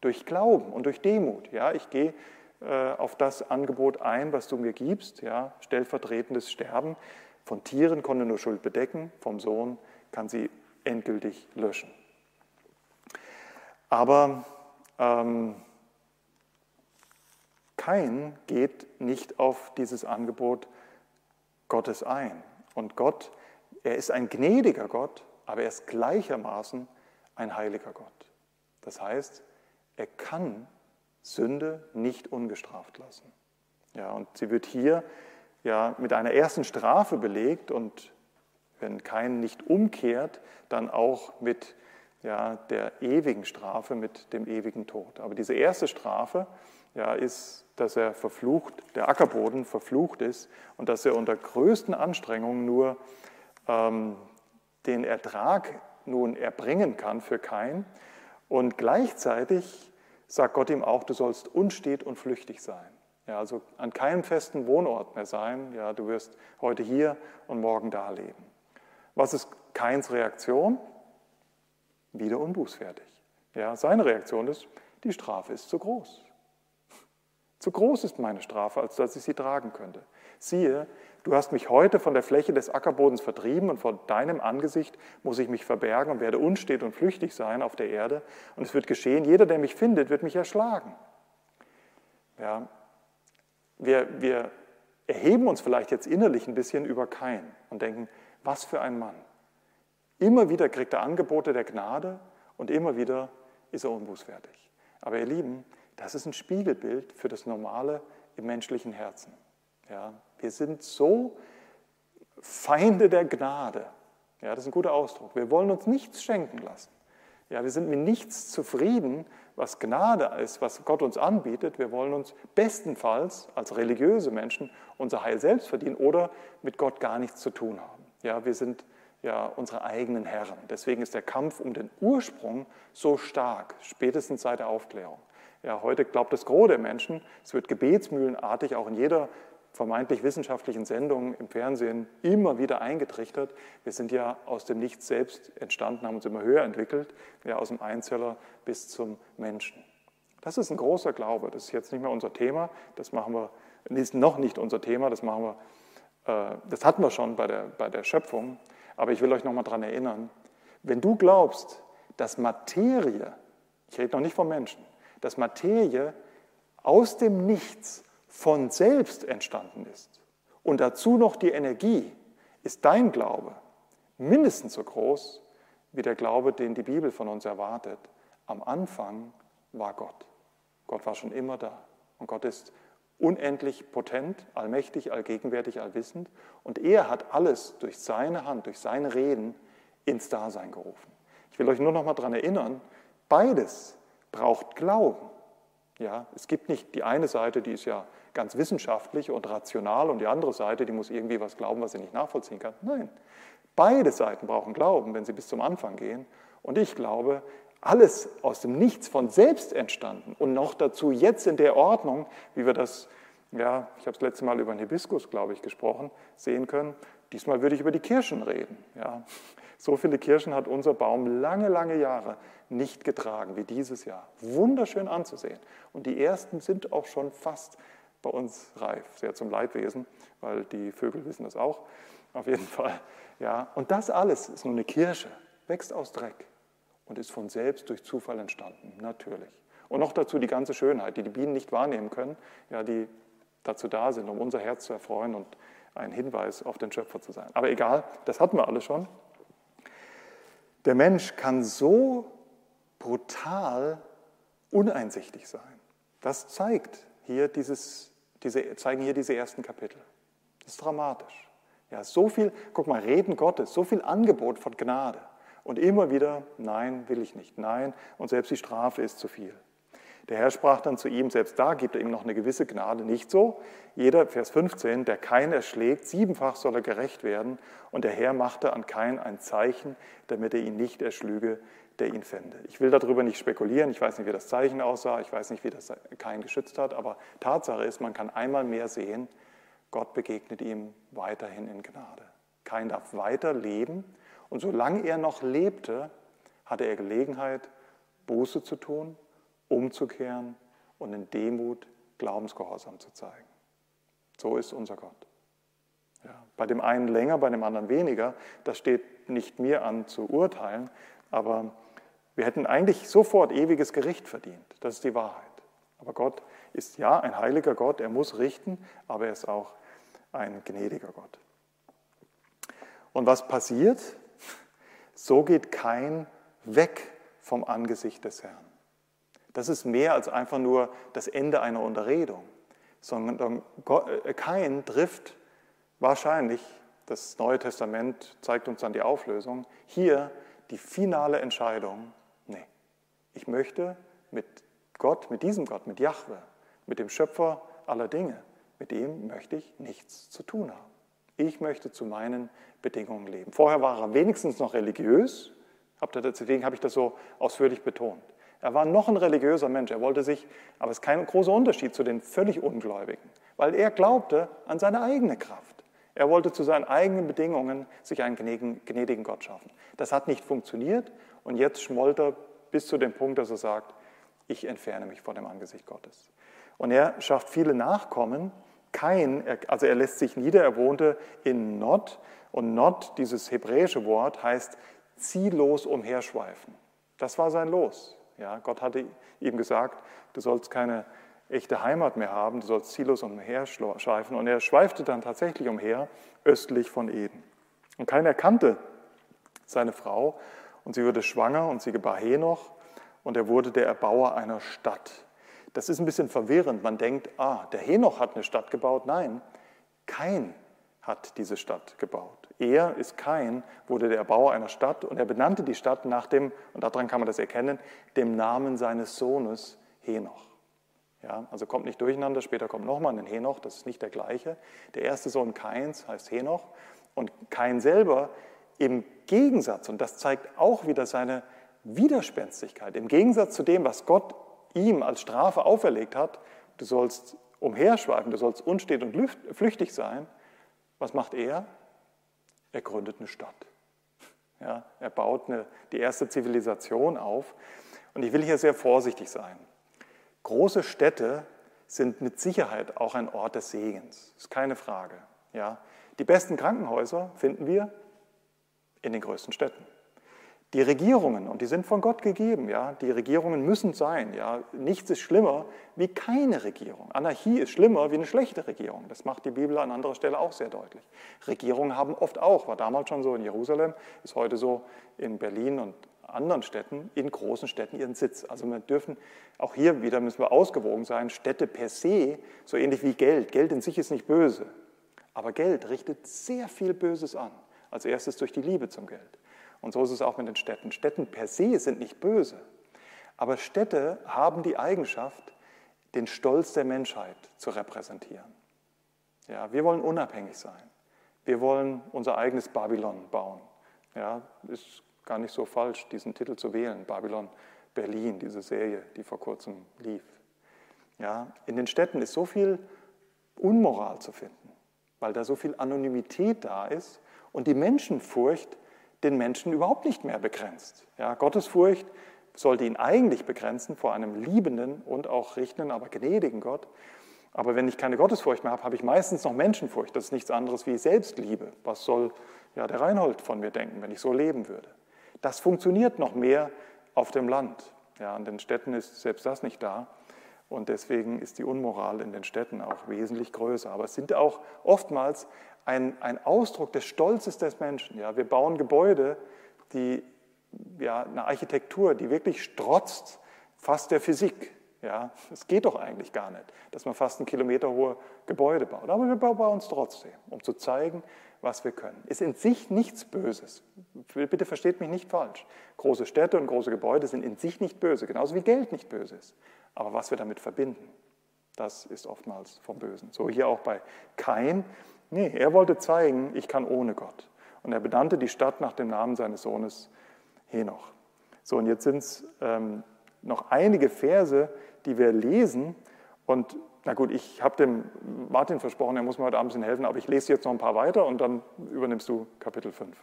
Speaker 1: durch Glauben und durch Demut. Ja, ich gehe äh, auf das Angebot ein, was du mir gibst, ja, stellvertretendes Sterben. Von Tieren konnte nur Schuld bedecken, vom Sohn kann sie endgültig löschen. Aber ähm, Kain geht nicht auf dieses Angebot Gottes ein. Und Gott, er ist ein gnädiger Gott, aber er ist gleichermaßen ein heiliger Gott. Das heißt, er kann Sünde nicht ungestraft lassen. Ja, und sie wird hier ja mit einer ersten Strafe belegt und wenn kein nicht umkehrt, dann auch mit ja, der ewigen Strafe, mit dem ewigen Tod. Aber diese erste Strafe ja, ist, dass er verflucht, der Ackerboden verflucht ist und dass er unter größten Anstrengungen nur ähm, den Ertrag nun erbringen kann für kein und gleichzeitig sagt Gott ihm auch, du sollst unstet und flüchtig sein. Ja, also an keinem festen Wohnort mehr sein. Ja, du wirst heute hier und morgen da leben. Was ist Keins Reaktion? Wieder unbußfertig. Ja, seine Reaktion ist, die Strafe ist zu groß. Zu groß ist meine Strafe, als dass ich sie tragen könnte. Siehe, du hast mich heute von der Fläche des Ackerbodens vertrieben und vor deinem Angesicht muss ich mich verbergen und werde unstet und flüchtig sein auf der Erde. Und es wird geschehen, jeder, der mich findet, wird mich erschlagen. Ja, wir, wir erheben uns vielleicht jetzt innerlich ein bisschen über Kain und denken, was für ein Mann. Immer wieder kriegt er Angebote der Gnade und immer wieder ist er unbußfertig. Aber ihr Lieben, das ist ein Spiegelbild für das Normale im menschlichen Herzen. Ja, wir sind so Feinde der Gnade. Ja, das ist ein guter Ausdruck. Wir wollen uns nichts schenken lassen. Ja, wir sind mit nichts zufrieden, was Gnade ist, was Gott uns anbietet. Wir wollen uns bestenfalls als religiöse Menschen unser Heil selbst verdienen oder mit Gott gar nichts zu tun haben. Ja, wir sind ja unsere eigenen Herren. Deswegen ist der Kampf um den Ursprung so stark, spätestens seit der Aufklärung. Ja, heute glaubt das Gros der Menschen, es wird gebetsmühlenartig auch in jeder vermeintlich wissenschaftlichen Sendungen im Fernsehen immer wieder eingetrichtert. Wir sind ja aus dem Nichts selbst entstanden, haben uns immer höher entwickelt, ja, aus dem Einzeller bis zum Menschen. Das ist ein großer Glaube. Das ist jetzt nicht mehr unser Thema. Das machen wir, ist noch nicht unser Thema. Das machen wir, äh, das hatten wir schon bei der, bei der Schöpfung. Aber ich will euch noch mal daran erinnern, wenn du glaubst, dass Materie, ich rede noch nicht vom Menschen, dass Materie aus dem Nichts von selbst entstanden ist und dazu noch die Energie, ist dein Glaube mindestens so groß wie der Glaube, den die Bibel von uns erwartet. Am Anfang war Gott. Gott war schon immer da. Und Gott ist unendlich potent, allmächtig, allgegenwärtig, allwissend. Und er hat alles durch seine Hand, durch seine Reden ins Dasein gerufen. Ich will euch nur noch mal daran erinnern, beides braucht Glauben. Ja, es gibt nicht die eine Seite, die ist ja ganz wissenschaftlich und rational und die andere Seite, die muss irgendwie was glauben, was sie nicht nachvollziehen kann. Nein, beide Seiten brauchen Glauben, wenn sie bis zum Anfang gehen. Und ich glaube, alles aus dem Nichts von selbst entstanden und noch dazu jetzt in der Ordnung, wie wir das, ja, ich habe das letzte Mal über den Hibiskus, glaube ich, gesprochen, sehen können. Diesmal würde ich über die Kirschen reden. Ja. So viele Kirschen hat unser Baum lange, lange Jahre nicht getragen wie dieses Jahr. Wunderschön anzusehen. Und die ersten sind auch schon fast bei uns reif, sehr zum Leidwesen, weil die Vögel wissen das auch, auf jeden Fall. Ja. Und das alles ist nur eine Kirsche, wächst aus Dreck und ist von selbst durch Zufall entstanden, natürlich. Und noch dazu die ganze Schönheit, die die Bienen nicht wahrnehmen können, ja, die dazu da sind, um unser Herz zu erfreuen und ein Hinweis auf den Schöpfer zu sein. Aber egal, das hatten wir alle schon. Der Mensch kann so brutal uneinsichtig sein. Das zeigt hier dieses, diese, zeigen hier diese ersten Kapitel. Das ist dramatisch. Ja, so viel, guck mal, Reden Gottes, so viel Angebot von Gnade. Und immer wieder, nein, will ich nicht, nein, und selbst die Strafe ist zu viel. Der Herr sprach dann zu ihm, selbst da gibt er ihm noch eine gewisse Gnade, nicht so. Jeder, Vers 15, der kein erschlägt, siebenfach soll er gerecht werden. Und der Herr machte an kein ein Zeichen, damit er ihn nicht erschlüge, der ihn fände. Ich will darüber nicht spekulieren, ich weiß nicht, wie das Zeichen aussah, ich weiß nicht, wie das kein geschützt hat, aber Tatsache ist, man kann einmal mehr sehen, Gott begegnet ihm weiterhin in Gnade. Kein darf weiter leben und solange er noch lebte, hatte er Gelegenheit, Buße zu tun, umzukehren und in Demut Glaubensgehorsam zu zeigen. So ist unser Gott. Ja, bei dem einen länger, bei dem anderen weniger, das steht nicht mir an zu urteilen, aber wir hätten eigentlich sofort ewiges Gericht verdient. Das ist die Wahrheit. Aber Gott ist ja ein heiliger Gott, er muss richten, aber er ist auch ein gnädiger Gott. Und was passiert? So geht kein weg vom Angesicht des Herrn. Das ist mehr als einfach nur das Ende einer Unterredung, sondern kein trifft wahrscheinlich, das Neue Testament zeigt uns dann die Auflösung, hier die finale Entscheidung, nee, ich möchte mit Gott, mit diesem Gott, mit Jahwe, mit dem Schöpfer aller Dinge, mit dem möchte ich nichts zu tun haben. Ich möchte zu meinen Bedingungen leben. Vorher war er wenigstens noch religiös, deswegen habe ich das so ausführlich betont. Er war noch ein religiöser Mensch. Er wollte sich, aber es ist kein großer Unterschied zu den völlig Ungläubigen, weil er glaubte an seine eigene Kraft. Er wollte zu seinen eigenen Bedingungen sich einen gnädigen Gott schaffen. Das hat nicht funktioniert und jetzt schmollt er bis zu dem Punkt, dass er sagt, ich entferne mich vor dem Angesicht Gottes. Und er schafft viele Nachkommen. Kein, also er lässt sich nieder, er wohnte in Nod und Nod, dieses hebräische Wort, heißt ziellos umherschweifen. Das war sein Los. Ja, Gott hatte ihm gesagt, du sollst keine echte Heimat mehr haben, du sollst ziellos umherschweifen. Und er schweifte dann tatsächlich umher, östlich von Eden. Und keiner kannte seine Frau und sie wurde schwanger und sie gebar Henoch und er wurde der Erbauer einer Stadt. Das ist ein bisschen verwirrend. Man denkt, ah, der Henoch hat eine Stadt gebaut. Nein, kein hat diese Stadt gebaut. Er ist kein, wurde der Erbauer einer Stadt und er benannte die Stadt nach dem, und daran kann man das erkennen, dem Namen seines Sohnes Henoch. Ja, also kommt nicht durcheinander, später kommt nochmal ein Henoch, das ist nicht der gleiche. Der erste Sohn Kains heißt Henoch und Kain selber im Gegensatz, und das zeigt auch wieder seine Widerspenstigkeit, im Gegensatz zu dem, was Gott ihm als Strafe auferlegt hat, du sollst umherschweifen, du sollst unstet und flüchtig sein, was macht er? Er gründet eine Stadt. Ja, er baut eine, die erste Zivilisation auf. Und ich will hier sehr vorsichtig sein. Große Städte sind mit Sicherheit auch ein Ort des Segens. Ist keine Frage. Ja. Die besten Krankenhäuser finden wir in den größten Städten. Die Regierungen, und die sind von Gott gegeben, ja, die Regierungen müssen sein, ja. Nichts ist schlimmer wie keine Regierung. Anarchie ist schlimmer wie eine schlechte Regierung. Das macht die Bibel an anderer Stelle auch sehr deutlich. Regierungen haben oft auch, war damals schon so in Jerusalem, ist heute so in Berlin und anderen Städten, in großen Städten ihren Sitz. Also wir dürfen, auch hier wieder müssen wir ausgewogen sein, Städte per se, so ähnlich wie Geld. Geld in sich ist nicht böse, aber Geld richtet sehr viel Böses an. Als erstes durch die Liebe zum Geld. Und so ist es auch mit den Städten. Städten per se sind nicht böse, aber Städte haben die Eigenschaft, den Stolz der Menschheit zu repräsentieren. Ja, wir wollen unabhängig sein. Wir wollen unser eigenes Babylon bauen. Ja, ist gar nicht so falsch, diesen Titel zu wählen. Babylon Berlin, diese Serie, die vor kurzem lief. Ja, in den Städten ist so viel Unmoral zu finden, weil da so viel Anonymität da ist und die Menschenfurcht den Menschen überhaupt nicht mehr begrenzt. Ja, Gottesfurcht sollte ihn eigentlich begrenzen vor einem liebenden und auch richtenden, aber gnädigen Gott. Aber wenn ich keine Gottesfurcht mehr habe, habe ich meistens noch Menschenfurcht. Das ist nichts anderes wie Selbstliebe. Was soll ja, der Reinhold von mir denken, wenn ich so leben würde? Das funktioniert noch mehr auf dem Land. Ja, an den Städten ist selbst das nicht da. Und deswegen ist die Unmoral in den Städten auch wesentlich größer. Aber es sind auch oftmals ein, ein Ausdruck des Stolzes des Menschen. Ja, wir bauen Gebäude, die, ja, eine Architektur, die wirklich strotzt fast der Physik. Ja, es geht doch eigentlich gar nicht, dass man fast ein Kilometer hohe Gebäude baut. Aber wir bauen es trotzdem, um zu zeigen, was wir können. Ist in sich nichts Böses. Bitte versteht mich nicht falsch. Große Städte und große Gebäude sind in sich nicht böse, genauso wie Geld nicht böse ist. Aber was wir damit verbinden, das ist oftmals vom Bösen. So hier auch bei Kain. Nee, er wollte zeigen, ich kann ohne Gott. Und er benannte die Stadt nach dem Namen seines Sohnes Henoch. So, und jetzt sind es ähm, noch einige Verse, die wir lesen. Und na gut, ich habe dem Martin versprochen, er muss mir heute Abend ein bisschen helfen, aber ich lese jetzt noch ein paar weiter und dann übernimmst du Kapitel 5.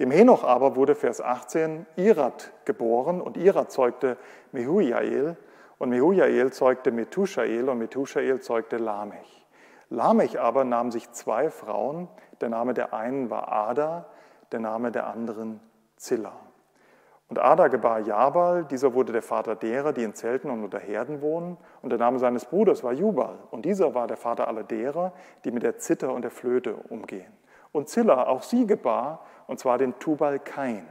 Speaker 1: Dem Henoch aber wurde Vers 18 Irat geboren und Irat zeugte Mehujael und Mehujael zeugte Methushael und Methushael zeugte Lamech. Lamech aber nahm sich zwei Frauen, der Name der einen war Ada, der Name der anderen Zilla. Und Ada gebar Jabal, dieser wurde der Vater derer, die in Zelten und unter Herden wohnen. Und der Name seines Bruders war Jubal. Und dieser war der Vater aller derer, die mit der Zither und der Flöte umgehen. Und Zilla, auch sie gebar, und zwar den Tubal Kain,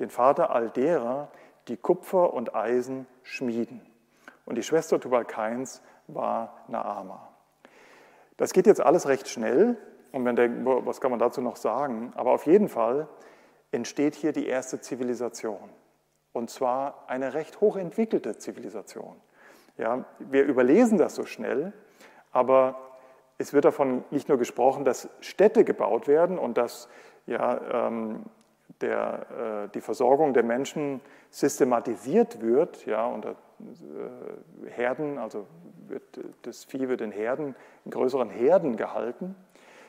Speaker 1: den Vater all derer, die Kupfer und Eisen schmieden. Und die Schwester Tubal Kains war Naama. Das geht jetzt alles recht schnell. Und man denkt, was kann man dazu noch sagen? Aber auf jeden Fall entsteht hier die erste Zivilisation. Und zwar eine recht hochentwickelte Zivilisation. Ja, wir überlesen das so schnell, aber es wird davon nicht nur gesprochen, dass Städte gebaut werden und dass ja, ähm, der, äh, die Versorgung der Menschen systematisiert wird, ja, unter äh, Herden, also wird, das Vieh wird in Herden, in größeren Herden gehalten,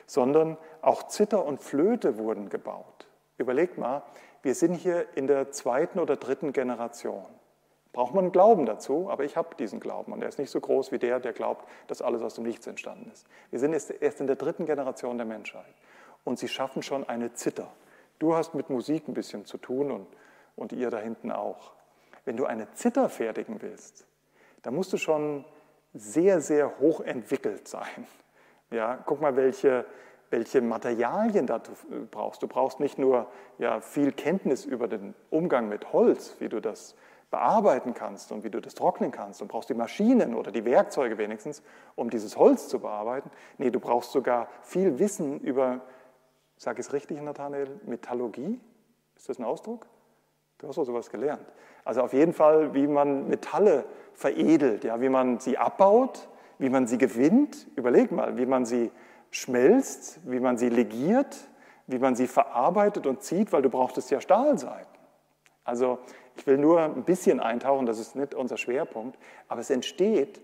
Speaker 1: sondern auch Zither und Flöte wurden gebaut. Überlegt mal, wir sind hier in der zweiten oder dritten Generation. Braucht man Glauben dazu, aber ich habe diesen Glauben und er ist nicht so groß wie der, der glaubt, dass alles aus dem Nichts entstanden ist. Wir sind erst in der dritten Generation der Menschheit und sie schaffen schon eine Zither. Du hast mit Musik ein bisschen zu tun und, und ihr da hinten auch. Wenn du eine Zither fertigen willst, dann musst du schon sehr, sehr hoch entwickelt sein. Ja, guck mal, welche, welche Materialien du brauchst. Du brauchst nicht nur ja, viel Kenntnis über den Umgang mit Holz, wie du das bearbeiten kannst und wie du das trocknen kannst. Du brauchst die Maschinen oder die Werkzeuge wenigstens, um dieses Holz zu bearbeiten. Nee, du brauchst sogar viel Wissen über, ich es richtig, Nathanael, Metallurgie? Ist das ein Ausdruck? Du hast doch sowas gelernt. Also auf jeden Fall, wie man Metalle veredelt, ja, wie man sie abbaut, wie man sie gewinnt. Überleg mal, wie man sie schmelzt, wie man sie legiert, wie man sie verarbeitet und zieht, weil du brauchtest ja Stahlseiten. Also Ich will nur ein bisschen eintauchen, das ist nicht unser Schwerpunkt, aber es entsteht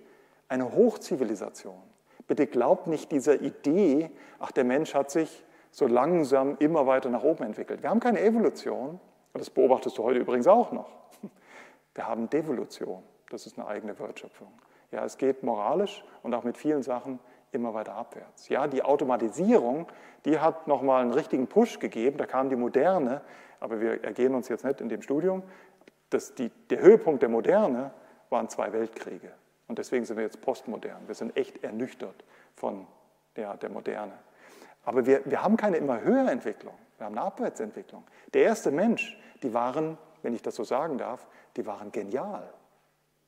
Speaker 1: eine Hochzivilisation. Bitte glaubt nicht dieser Idee, ach, der Mensch hat sich so langsam immer weiter nach oben entwickelt. Wir haben keine Evolution, und das beobachtest du heute übrigens auch noch. (laughs) Wir haben Devolution, das ist eine eigene Wertschöpfung. Ja, es geht moralisch und auch mit vielen Sachen immer weiter abwärts. Ja, die Automatisierung, die hat nochmal einen richtigen Push gegeben, da kam die Moderne, aber wir ergehen uns jetzt nicht in dem Studium. Das, die, der Höhepunkt der Moderne waren zwei Weltkriege. Und deswegen sind wir jetzt postmodern. Wir sind echt ernüchtert von ja, der Moderne. Aber wir, wir haben keine immer höhere Entwicklung, wir haben eine Abwärtsentwicklung. Der erste Mensch, die waren, wenn ich das so sagen darf, die waren genial.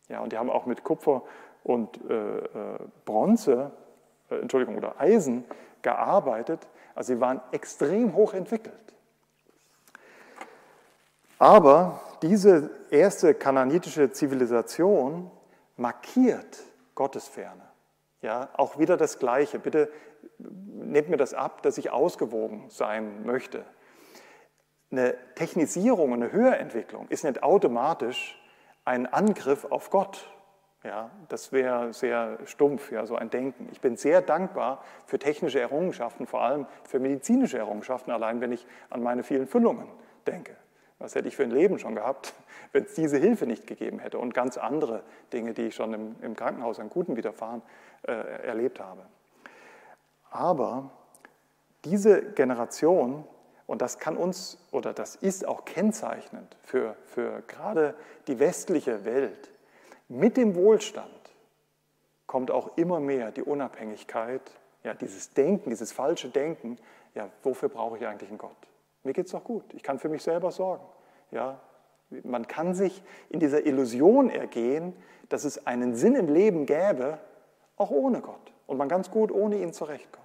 Speaker 1: Ja, und die haben auch mit Kupfer und äh, äh, Bronze, äh, Entschuldigung, oder Eisen gearbeitet. Also sie waren extrem hoch entwickelt. Aber diese erste kananitische Zivilisation markiert Gottesferne. Ja, auch wieder das Gleiche. Bitte nehmt mir das ab, dass ich ausgewogen sein möchte. Eine Technisierung eine Höherentwicklung ist nicht automatisch ein Angriff auf Gott. Ja, das wäre sehr stumpf, ja, so ein Denken. Ich bin sehr dankbar für technische Errungenschaften, vor allem für medizinische Errungenschaften, allein wenn ich an meine vielen Füllungen denke. Was hätte ich für ein Leben schon gehabt, (laughs) wenn es diese Hilfe nicht gegeben hätte und ganz andere Dinge, die ich schon im, im Krankenhaus an guten Widerfahren äh, erlebt habe. Aber diese Generation, und das kann uns oder das ist auch kennzeichnend für, für gerade die westliche Welt, mit dem Wohlstand kommt auch immer mehr die Unabhängigkeit, ja, dieses Denken, dieses falsche Denken, ja, wofür brauche ich eigentlich einen Gott? Mir geht es doch gut. Ich kann für mich selber sorgen. Ja, man kann sich in dieser Illusion ergehen, dass es einen Sinn im Leben gäbe, auch ohne Gott. Und man ganz gut ohne ihn zurechtkommt.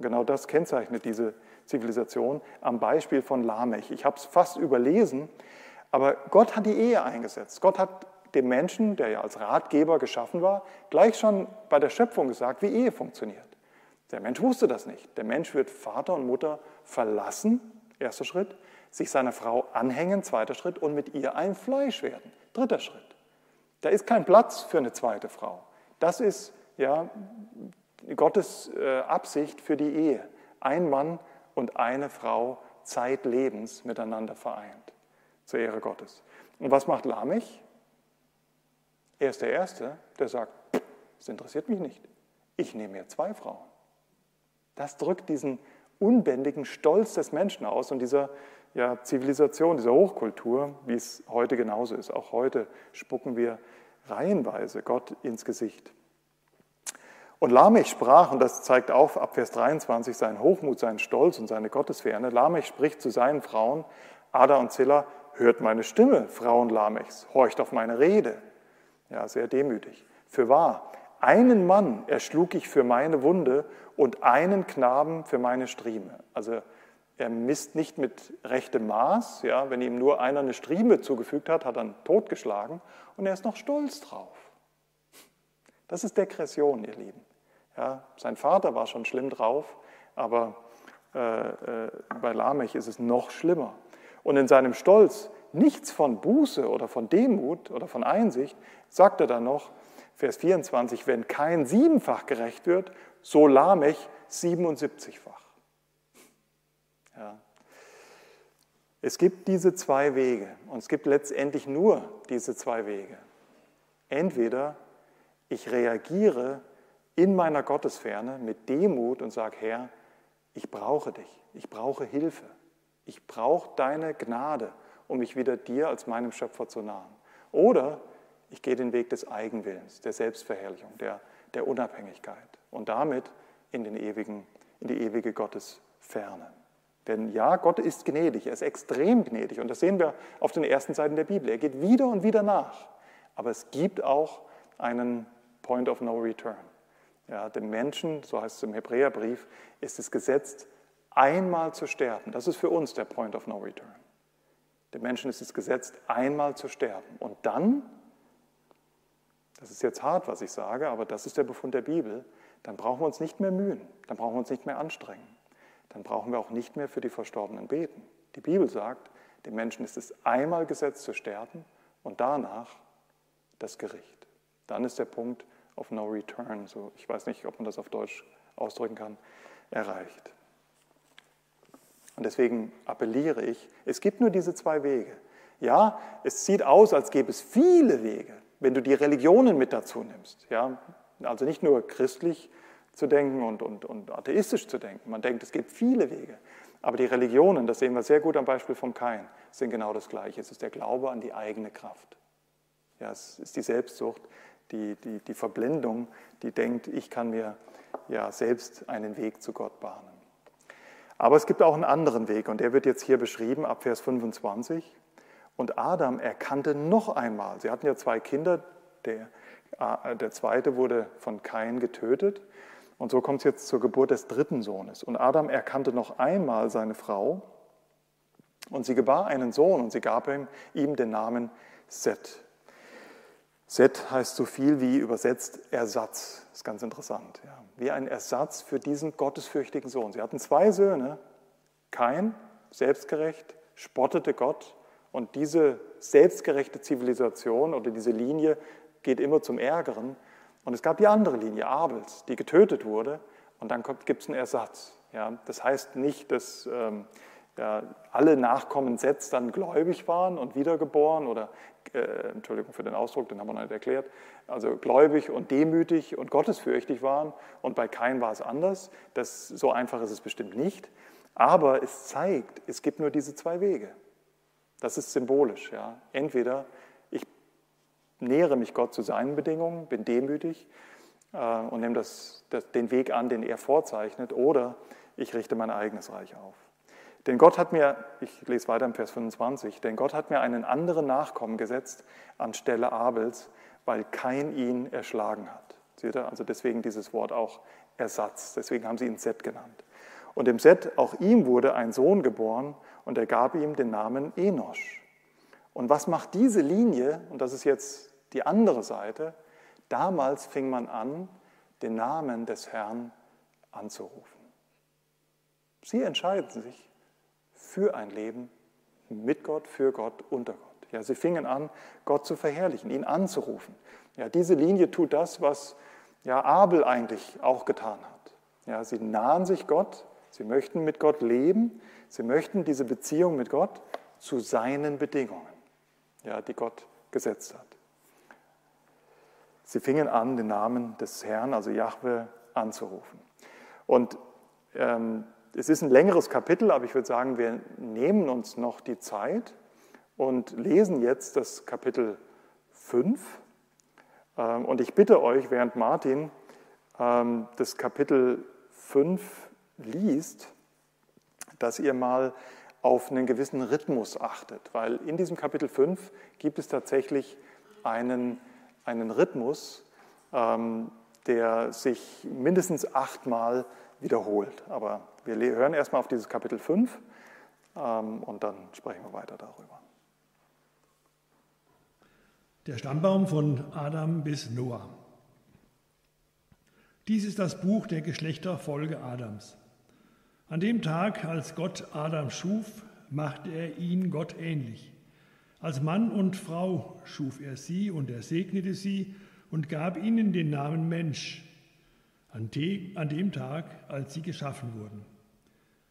Speaker 1: Genau das kennzeichnet diese Zivilisation am Beispiel von Lamech. Ich habe es fast überlesen, aber Gott hat die Ehe eingesetzt. Gott hat dem Menschen, der ja als Ratgeber geschaffen war, gleich schon bei der Schöpfung gesagt, wie Ehe funktioniert. Der Mensch wusste das nicht. Der Mensch wird Vater und Mutter verlassen Erster Schritt. Sich seiner Frau anhängen, zweiter Schritt. Und mit ihr ein Fleisch werden. Dritter Schritt. Da ist kein Platz für eine zweite Frau. Das ist ja Gottes äh, Absicht für die Ehe. Ein Mann und eine Frau zeitlebens miteinander vereint. Zur Ehre Gottes. Und was macht Lamech? Er ist der Erste, der sagt, das interessiert mich nicht. Ich nehme mir zwei Frauen. Das drückt diesen unbändigen Stolz des Menschen aus und dieser ja, Zivilisation, dieser Hochkultur, wie es heute genauso ist. Auch heute spucken wir reihenweise Gott ins Gesicht. Und Lamech sprach, und das zeigt auf ab Vers 23 seinen Hochmut, seinen Stolz und seine Gottesferne. Lamech spricht zu seinen Frauen, Ada und Zilla, hört meine Stimme, Frauen Lamechs, horcht auf meine Rede. Ja, sehr demütig. Für wahr, einen Mann erschlug ich für meine Wunde und einen Knaben für meine Strieme. Also er misst nicht mit rechtem Maß. Ja, wenn ihm nur einer eine Strieme zugefügt hat, hat er ihn totgeschlagen und er ist noch stolz drauf. Das ist Degression, ihr Lieben. Ja, sein Vater war schon schlimm drauf, aber äh, äh, bei Lamech ist es noch schlimmer. Und in seinem Stolz nichts von Buße oder von Demut oder von Einsicht, sagt er dann noch, Vers 24, wenn kein siebenfach gerecht wird, so Lamech 77-fach. Ja. Es gibt diese zwei Wege und es gibt letztendlich nur diese zwei Wege. Entweder ich reagiere in meiner Gottesferne mit Demut und sage, Herr, ich brauche dich, ich brauche Hilfe, ich brauche deine Gnade, um mich wieder dir als meinem Schöpfer zu nahen. Oder ich gehe den Weg des Eigenwillens, der Selbstverherrlichung, der, der Unabhängigkeit und damit in, den ewigen, in die ewige Gottesferne. Denn ja, Gott ist gnädig, er ist extrem gnädig und das sehen wir auf den ersten Seiten der Bibel. Er geht wieder und wieder nach, aber es gibt auch einen Point of No Return. Ja, dem Menschen, so heißt es im Hebräerbrief, ist es gesetzt, einmal zu sterben. Das ist für uns der Point of No Return. Dem Menschen ist es gesetzt, einmal zu sterben. Und dann das ist jetzt hart, was ich sage, aber das ist der Befund der Bibel, dann brauchen wir uns nicht mehr mühen, dann brauchen wir uns nicht mehr anstrengen, dann brauchen wir auch nicht mehr für die Verstorbenen beten. Die Bibel sagt, Dem Menschen ist es einmal gesetzt zu sterben und danach das Gericht. Dann ist der Punkt of no return, so ich weiß nicht, ob man das auf Deutsch ausdrücken kann, erreicht. Und deswegen appelliere ich, es gibt nur diese zwei Wege. Ja, es sieht aus, als gäbe es viele Wege, wenn du die Religionen mit dazu nimmst. Ja, also nicht nur christlich zu denken und, und, und atheistisch zu denken. Man denkt, es gibt viele Wege. Aber die Religionen, das sehen wir sehr gut am Beispiel vom Kain, sind genau das Gleiche. Es ist der Glaube an die eigene Kraft. Ja, es ist die Selbstsucht, die, die, die Verblendung, die denkt, ich kann mir ja selbst einen Weg zu Gott bahnen. Aber es gibt auch einen anderen Weg und der wird jetzt hier beschrieben ab Vers 25. Und Adam erkannte noch einmal, sie hatten ja zwei Kinder, der, äh, der zweite wurde von Kain getötet und so kommt es jetzt zur Geburt des dritten Sohnes. Und Adam erkannte noch einmal seine Frau und sie gebar einen Sohn und sie gab ihm, ihm den Namen Seth. Seth heißt so viel wie übersetzt Ersatz. Das ist ganz interessant. Ja. Wie ein Ersatz für diesen gottesfürchtigen Sohn. Sie hatten zwei Söhne. Kein, selbstgerecht, spottete Gott. Und diese selbstgerechte Zivilisation oder diese Linie geht immer zum Ärgeren. Und es gab die andere Linie, Abels, die getötet wurde. Und dann gibt es einen Ersatz. Ja, das heißt nicht, dass ähm, ja, alle Nachkommen Sets dann gläubig waren und wiedergeboren oder, äh, Entschuldigung für den Ausdruck, den haben wir noch nicht erklärt, also gläubig und demütig und gottesfürchtig waren. Und bei Kain war es anders. Das, so einfach ist es bestimmt nicht. Aber es zeigt, es gibt nur diese zwei Wege. Das ist symbolisch. Ja. Entweder nähere mich Gott zu seinen Bedingungen, bin demütig äh, und nehme das, das, den Weg an, den er vorzeichnet, oder ich richte mein eigenes Reich auf. Denn Gott hat mir, ich lese weiter im Vers 25, denn Gott hat mir einen anderen Nachkommen gesetzt anstelle Abels, weil kein ihn erschlagen hat. Seht ihr? Also deswegen dieses Wort auch Ersatz, deswegen haben sie ihn Set genannt. Und im Set, auch ihm wurde ein Sohn geboren und er gab ihm den Namen Enosch. Und was macht diese Linie, und das ist jetzt die andere Seite, damals fing man an, den Namen des Herrn anzurufen. Sie entscheiden sich für ein Leben mit Gott, für Gott, unter Gott. Ja, sie fingen an, Gott zu verherrlichen, ihn anzurufen. Ja, diese Linie tut das, was ja, Abel eigentlich auch getan hat. Ja, sie nahen sich Gott, sie möchten mit Gott leben, sie möchten diese Beziehung mit Gott zu seinen Bedingungen, ja, die Gott gesetzt hat. Sie fingen an, den Namen des Herrn, also Jahwe, anzurufen. Und ähm, es ist ein längeres Kapitel, aber ich würde sagen, wir nehmen uns noch die Zeit und lesen jetzt das Kapitel 5. Ähm, und ich bitte euch, während Martin ähm, das Kapitel 5 liest, dass ihr mal auf einen gewissen Rhythmus achtet, weil in diesem Kapitel 5 gibt es tatsächlich einen einen Rhythmus, ähm, der sich mindestens achtmal wiederholt. Aber wir hören erstmal auf dieses Kapitel 5 ähm, und dann sprechen wir weiter darüber.
Speaker 2: Der Stammbaum von Adam bis Noah. Dies ist das Buch der Geschlechterfolge Adams. An dem Tag, als Gott Adam schuf, machte er ihn Gott ähnlich. Als Mann und Frau schuf er sie und er segnete sie und gab ihnen den Namen Mensch an, dem Tag, als sie geschaffen wurden.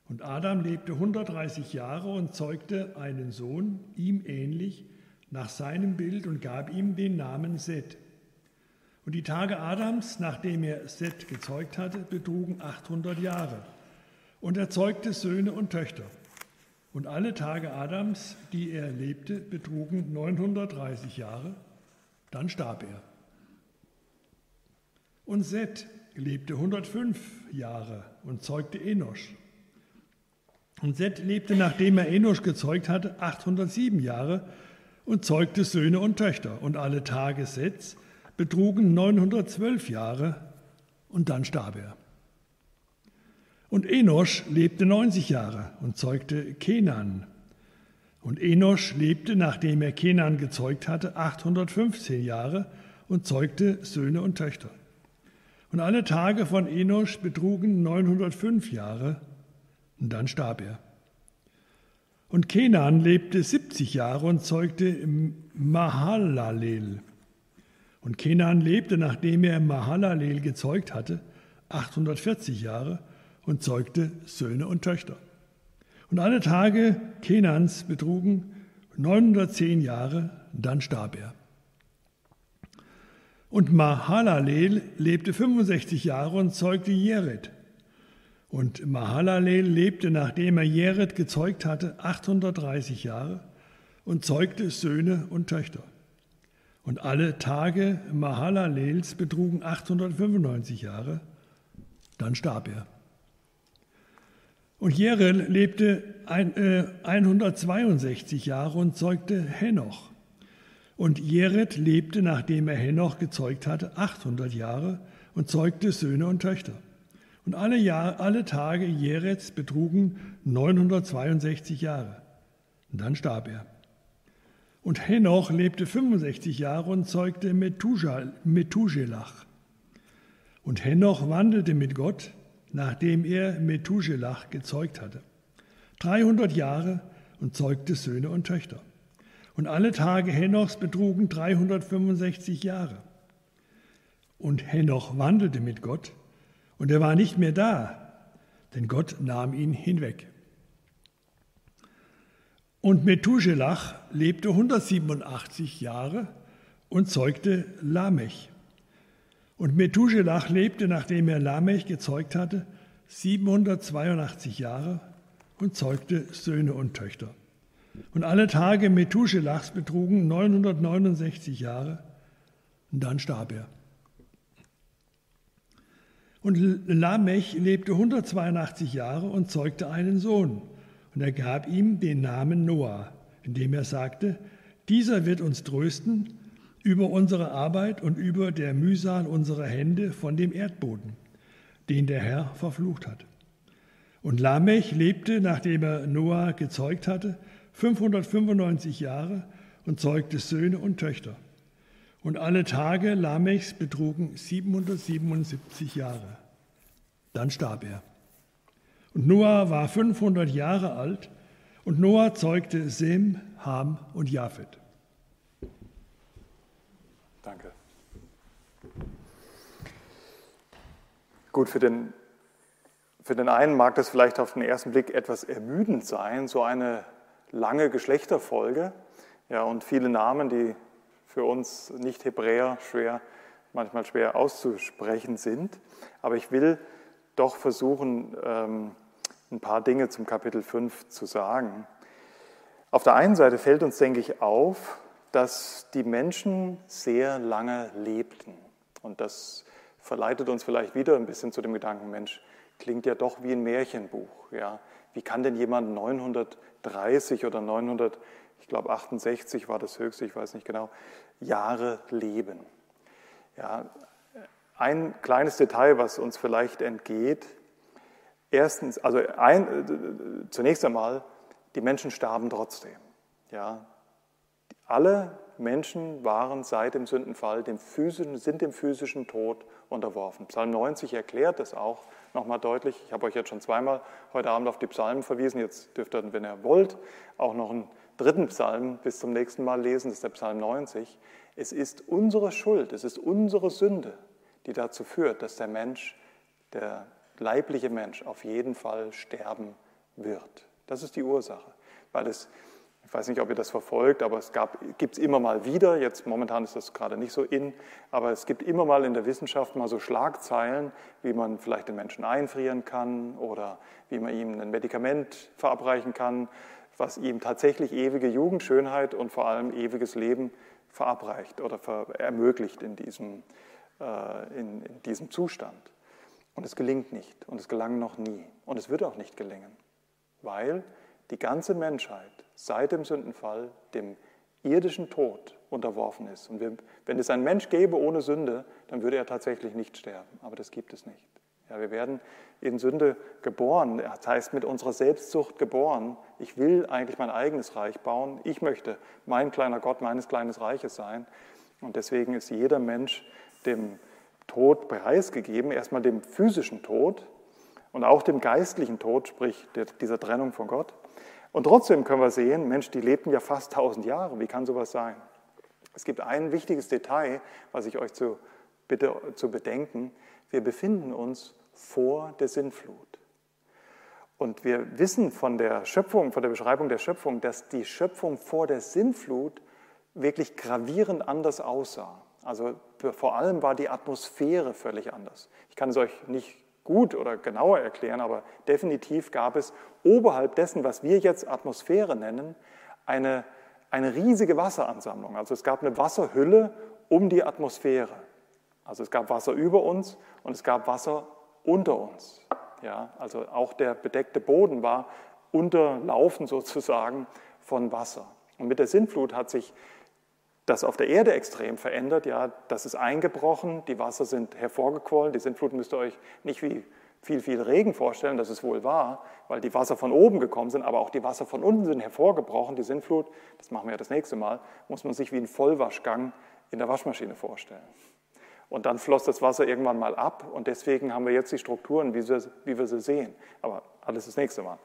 Speaker 2: Und Adam lebte 130 Jahre und zeugte einen Sohn, ihm ähnlich, nach seinem Bild und gab ihm den Namen Seth. Und die Tage Adams, nachdem er Seth gezeugt hatte, betrugen 800 Jahre. Und er zeugte Söhne und Töchter. Und alle Tage Adams, die er lebte, betrugen 930 Jahre, dann starb er. Und Seth lebte 105 Jahre und zeugte Enosch. Und Seth lebte, nachdem er Enosch gezeugt hatte, 807 Jahre und zeugte Söhne und Töchter. Und alle Tage Seths betrugen 912 Jahre und dann starb er. Und Enosch lebte 90 Jahre und zeugte Kenan. Und Enosch lebte, nachdem er Kenan gezeugt hatte, 815 Jahre und zeugte Söhne und Töchter. Und alle Tage von Enosch betrugen 905 Jahre und dann starb er. Und Kenan lebte 70 Jahre und zeugte Mahalalel. Und Kenan lebte, nachdem er Mahalalel gezeugt hatte, 840 Jahre und zeugte Söhne und Töchter. Und alle Tage Kenans betrugen 910 Jahre, dann starb er. Und Mahalalel lebte 65 Jahre und zeugte Jered. Und Mahalalel lebte, nachdem er Jered gezeugt hatte, 830 Jahre und zeugte Söhne und Töchter. Und alle Tage Mahalalels betrugen 895 Jahre, dann starb er. Und Jerel lebte 162 äh, Jahre und zeugte Henoch. Und Jered lebte, nachdem er Henoch gezeugt hatte, 800 Jahre und zeugte Söhne und Töchter. Und alle, Jahr, alle Tage Jereds betrugen 962 Jahre. Und dann starb er. Und Henoch lebte 65 Jahre und zeugte Methuselach. Und Henoch wandelte mit Gott, nachdem er Methuselach gezeugt hatte. 300 Jahre und zeugte Söhne und Töchter. Und alle Tage Henochs betrugen 365 Jahre. Und Henoch wandelte mit Gott, und er war nicht mehr da, denn Gott nahm ihn hinweg. Und Methuselach lebte 187 Jahre und zeugte Lamech. Und Methuselach lebte, nachdem er Lamech gezeugt hatte, 782 Jahre und zeugte Söhne und Töchter. Und alle Tage Methuselachs betrugen 969 Jahre und dann starb er. Und Lamech lebte 182 Jahre und zeugte einen Sohn. Und er gab ihm den Namen Noah, indem er sagte, dieser wird uns trösten über unsere Arbeit und über der Mühsal unserer Hände von dem Erdboden, den der Herr verflucht hat. Und Lamech lebte, nachdem er Noah gezeugt hatte, 595 Jahre und zeugte Söhne und Töchter. Und alle Tage Lamechs betrugen 777 Jahre. Dann starb er. Und Noah war 500 Jahre alt und Noah zeugte Sem, Ham und Japhet.
Speaker 1: Danke. Gut, für den, für den einen mag das vielleicht auf den ersten Blick etwas ermüdend sein, so eine lange Geschlechterfolge ja, und viele Namen, die für uns Nicht-Hebräer schwer, manchmal schwer auszusprechen sind. Aber ich will doch versuchen, ähm, ein paar Dinge zum Kapitel 5 zu sagen. Auf der einen Seite fällt uns, denke ich, auf, dass die Menschen sehr lange lebten. Und das verleitet uns vielleicht wieder ein bisschen zu dem Gedanken, Mensch, klingt ja doch wie ein Märchenbuch. Ja? Wie kann denn jemand 930 oder 900, ich glaube 68 war das höchste, ich weiß nicht genau, Jahre leben? Ja, ein kleines Detail, was uns vielleicht entgeht. Erstens, also ein, zunächst einmal, die Menschen starben trotzdem. Ja, alle Menschen waren seit dem Sündenfall dem physischen, sind dem physischen Tod unterworfen. Psalm 90 erklärt das auch nochmal deutlich. Ich habe euch jetzt schon zweimal heute Abend auf die Psalmen verwiesen. Jetzt dürft ihr, wenn ihr wollt, auch noch einen dritten Psalm bis zum nächsten Mal lesen. Das ist der Psalm 90. Es ist unsere Schuld, es ist unsere Sünde, die dazu führt, dass der Mensch, der leibliche Mensch, auf jeden Fall sterben wird. Das ist die Ursache, weil es ich weiß nicht, ob ihr das verfolgt, aber es gibt es immer mal wieder, jetzt momentan ist das gerade nicht so in, aber es gibt immer mal in der Wissenschaft mal so Schlagzeilen, wie man vielleicht den Menschen einfrieren kann oder wie man ihm ein Medikament verabreichen kann, was ihm tatsächlich ewige Jugendschönheit und vor allem ewiges Leben verabreicht oder ermöglicht in diesem, äh, in, in diesem Zustand. Und es gelingt nicht und es gelang noch nie und es wird auch nicht gelingen, weil die ganze Menschheit seit dem Sündenfall dem irdischen Tod unterworfen ist. Und wenn es einen Mensch gäbe ohne Sünde, dann würde er tatsächlich nicht sterben. Aber das gibt es nicht. Ja, wir werden in Sünde geboren, das heißt mit unserer Selbstsucht geboren. Ich will eigentlich mein eigenes Reich bauen. Ich möchte mein kleiner Gott meines kleinen Reiches sein. Und deswegen ist jeder Mensch dem Tod preisgegeben, erstmal dem physischen Tod und auch dem geistlichen Tod, sprich dieser Trennung von Gott. Und trotzdem können wir sehen, Mensch, die lebten ja fast 1000 Jahre. Wie kann sowas sein? Es gibt ein wichtiges Detail, was ich euch zu, bitte zu bedenken. Wir befinden uns vor der Sintflut. Und wir wissen von der Schöpfung, von der Beschreibung der Schöpfung, dass die Schöpfung vor der Sintflut wirklich gravierend anders aussah. Also vor allem war die Atmosphäre völlig anders. Ich kann es euch nicht gut oder genauer erklären, aber definitiv gab es oberhalb dessen, was wir jetzt Atmosphäre nennen, eine, eine riesige Wasseransammlung. Also es gab eine Wasserhülle um die Atmosphäre. Also es gab Wasser über uns und es gab Wasser unter uns. Ja, also auch der bedeckte Boden war unterlaufen sozusagen von Wasser. Und mit der Sintflut hat sich das auf der Erde extrem verändert. Ja, das ist eingebrochen, die Wasser sind hervorgequollen. Die Sintflut müsst ihr euch nicht wie viel, viel Regen vorstellen, das ist wohl wahr, weil die Wasser von oben gekommen sind, aber auch die Wasser von unten sind hervorgebrochen. Die Sintflut, das machen wir ja das nächste Mal, muss man sich wie ein Vollwaschgang in der Waschmaschine vorstellen. Und dann floss das Wasser irgendwann mal ab und deswegen haben wir jetzt die Strukturen, wie wir, wie wir sie sehen. Aber alles das nächste Mal.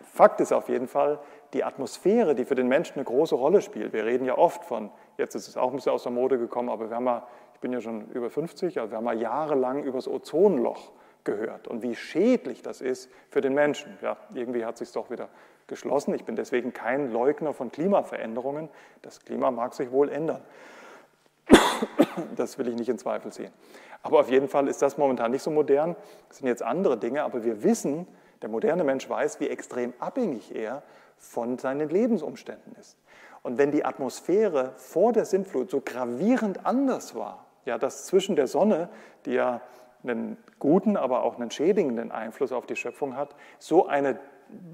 Speaker 1: Fakt ist auf jeden Fall, die Atmosphäre, die für den Menschen eine große Rolle spielt. Wir reden ja oft von, jetzt ist es auch ein bisschen aus der Mode gekommen, aber wir haben mal, ich bin ja schon über 50, also wir haben mal jahrelang über das Ozonloch gehört und wie schädlich das ist für den Menschen. Ja, irgendwie hat sich doch wieder geschlossen. Ich bin deswegen kein Leugner von Klimaveränderungen. Das Klima mag sich wohl ändern. Das will ich nicht in Zweifel ziehen. Aber auf jeden Fall ist das momentan nicht so modern. Das sind jetzt andere Dinge, aber wir wissen, der moderne Mensch weiß, wie extrem abhängig er von seinen Lebensumständen ist. Und wenn die Atmosphäre vor der Sintflut so gravierend anders war, ja, dass zwischen der Sonne, die ja einen guten, aber auch einen schädigenden Einfluss auf die Schöpfung hat, so eine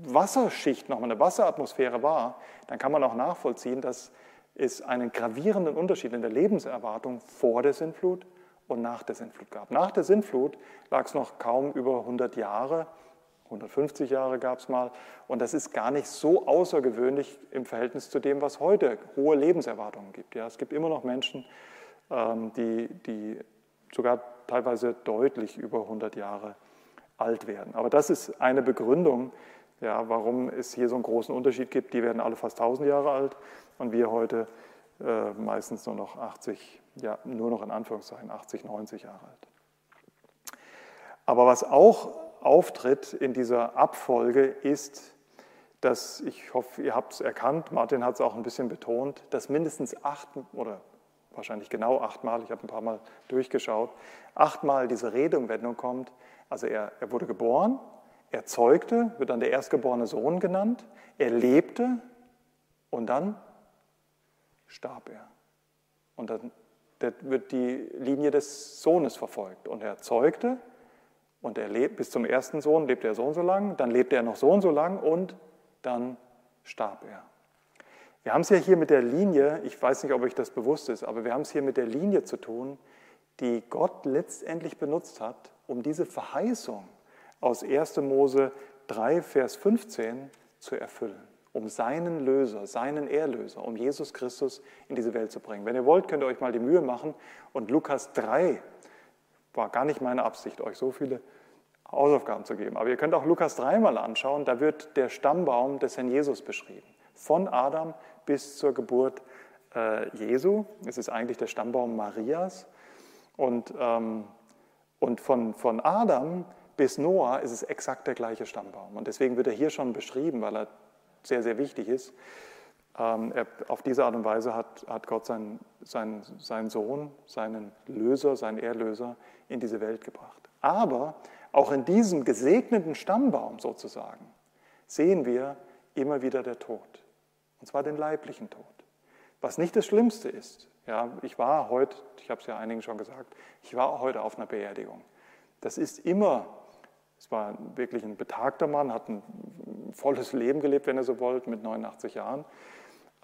Speaker 1: Wasserschicht, nochmal eine Wasseratmosphäre war, dann kann man auch nachvollziehen, dass es einen gravierenden Unterschied in der Lebenserwartung vor der Sintflut und nach der Sintflut gab. Nach der Sintflut lag es noch kaum über 100 Jahre, 150 Jahre gab es mal, und das ist gar nicht so außergewöhnlich im Verhältnis zu dem, was heute hohe Lebenserwartungen gibt. Ja, es gibt immer noch Menschen, ähm, die, die sogar teilweise deutlich über 100 Jahre alt werden. Aber das ist eine Begründung, ja, warum es hier so einen großen Unterschied gibt. Die werden alle fast 1000 Jahre alt und wir heute äh, meistens nur noch 80, ja, nur noch in Anführungszeichen 80, 90 Jahre alt. Aber was auch auftritt in dieser Abfolge ist, dass, ich hoffe, ihr habt es erkannt, Martin hat es auch ein bisschen betont, dass mindestens acht oder wahrscheinlich genau achtmal, ich habe ein paar Mal durchgeschaut, achtmal diese Redewendung kommt. Also er, er wurde geboren, er zeugte, wird dann der erstgeborene Sohn genannt, er lebte und dann starb er. Und dann wird die Linie des Sohnes verfolgt. Und er zeugte und er lebt bis zum ersten Sohn, lebte er so und so lang, dann lebte er noch so und so lang und dann starb er. Wir haben es ja hier mit der Linie, ich weiß nicht, ob euch das bewusst ist, aber wir haben es hier mit der Linie zu tun, die Gott letztendlich benutzt hat, um diese Verheißung aus 1. Mose 3, Vers 15 zu erfüllen, um seinen Löser, seinen Erlöser, um Jesus Christus in diese Welt zu bringen. Wenn ihr wollt, könnt ihr euch mal die Mühe machen und Lukas 3, war gar nicht meine Absicht, euch so viele Hausaufgaben zu geben, aber ihr könnt auch Lukas 3 mal anschauen, da wird der Stammbaum des Herrn Jesus beschrieben, von Adam bis zur Geburt äh, Jesu. Es ist eigentlich der Stammbaum Marias. Und, ähm, und von, von Adam bis Noah ist es exakt der gleiche Stammbaum. Und deswegen wird er hier schon beschrieben, weil er sehr, sehr wichtig ist. Ähm, er, auf diese Art und Weise hat, hat Gott seinen, seinen, seinen Sohn, seinen Löser, seinen Erlöser in diese Welt gebracht. Aber auch in diesem gesegneten Stammbaum sozusagen sehen wir immer wieder der Tod. Und zwar den leiblichen Tod. Was nicht das Schlimmste ist. Ja, ich war heute, ich habe es ja einigen schon gesagt, ich war heute auf einer Beerdigung. Das ist immer es war wirklich ein betagter Mann, hat ein volles Leben gelebt, wenn ihr so wollt, mit 89 Jahren.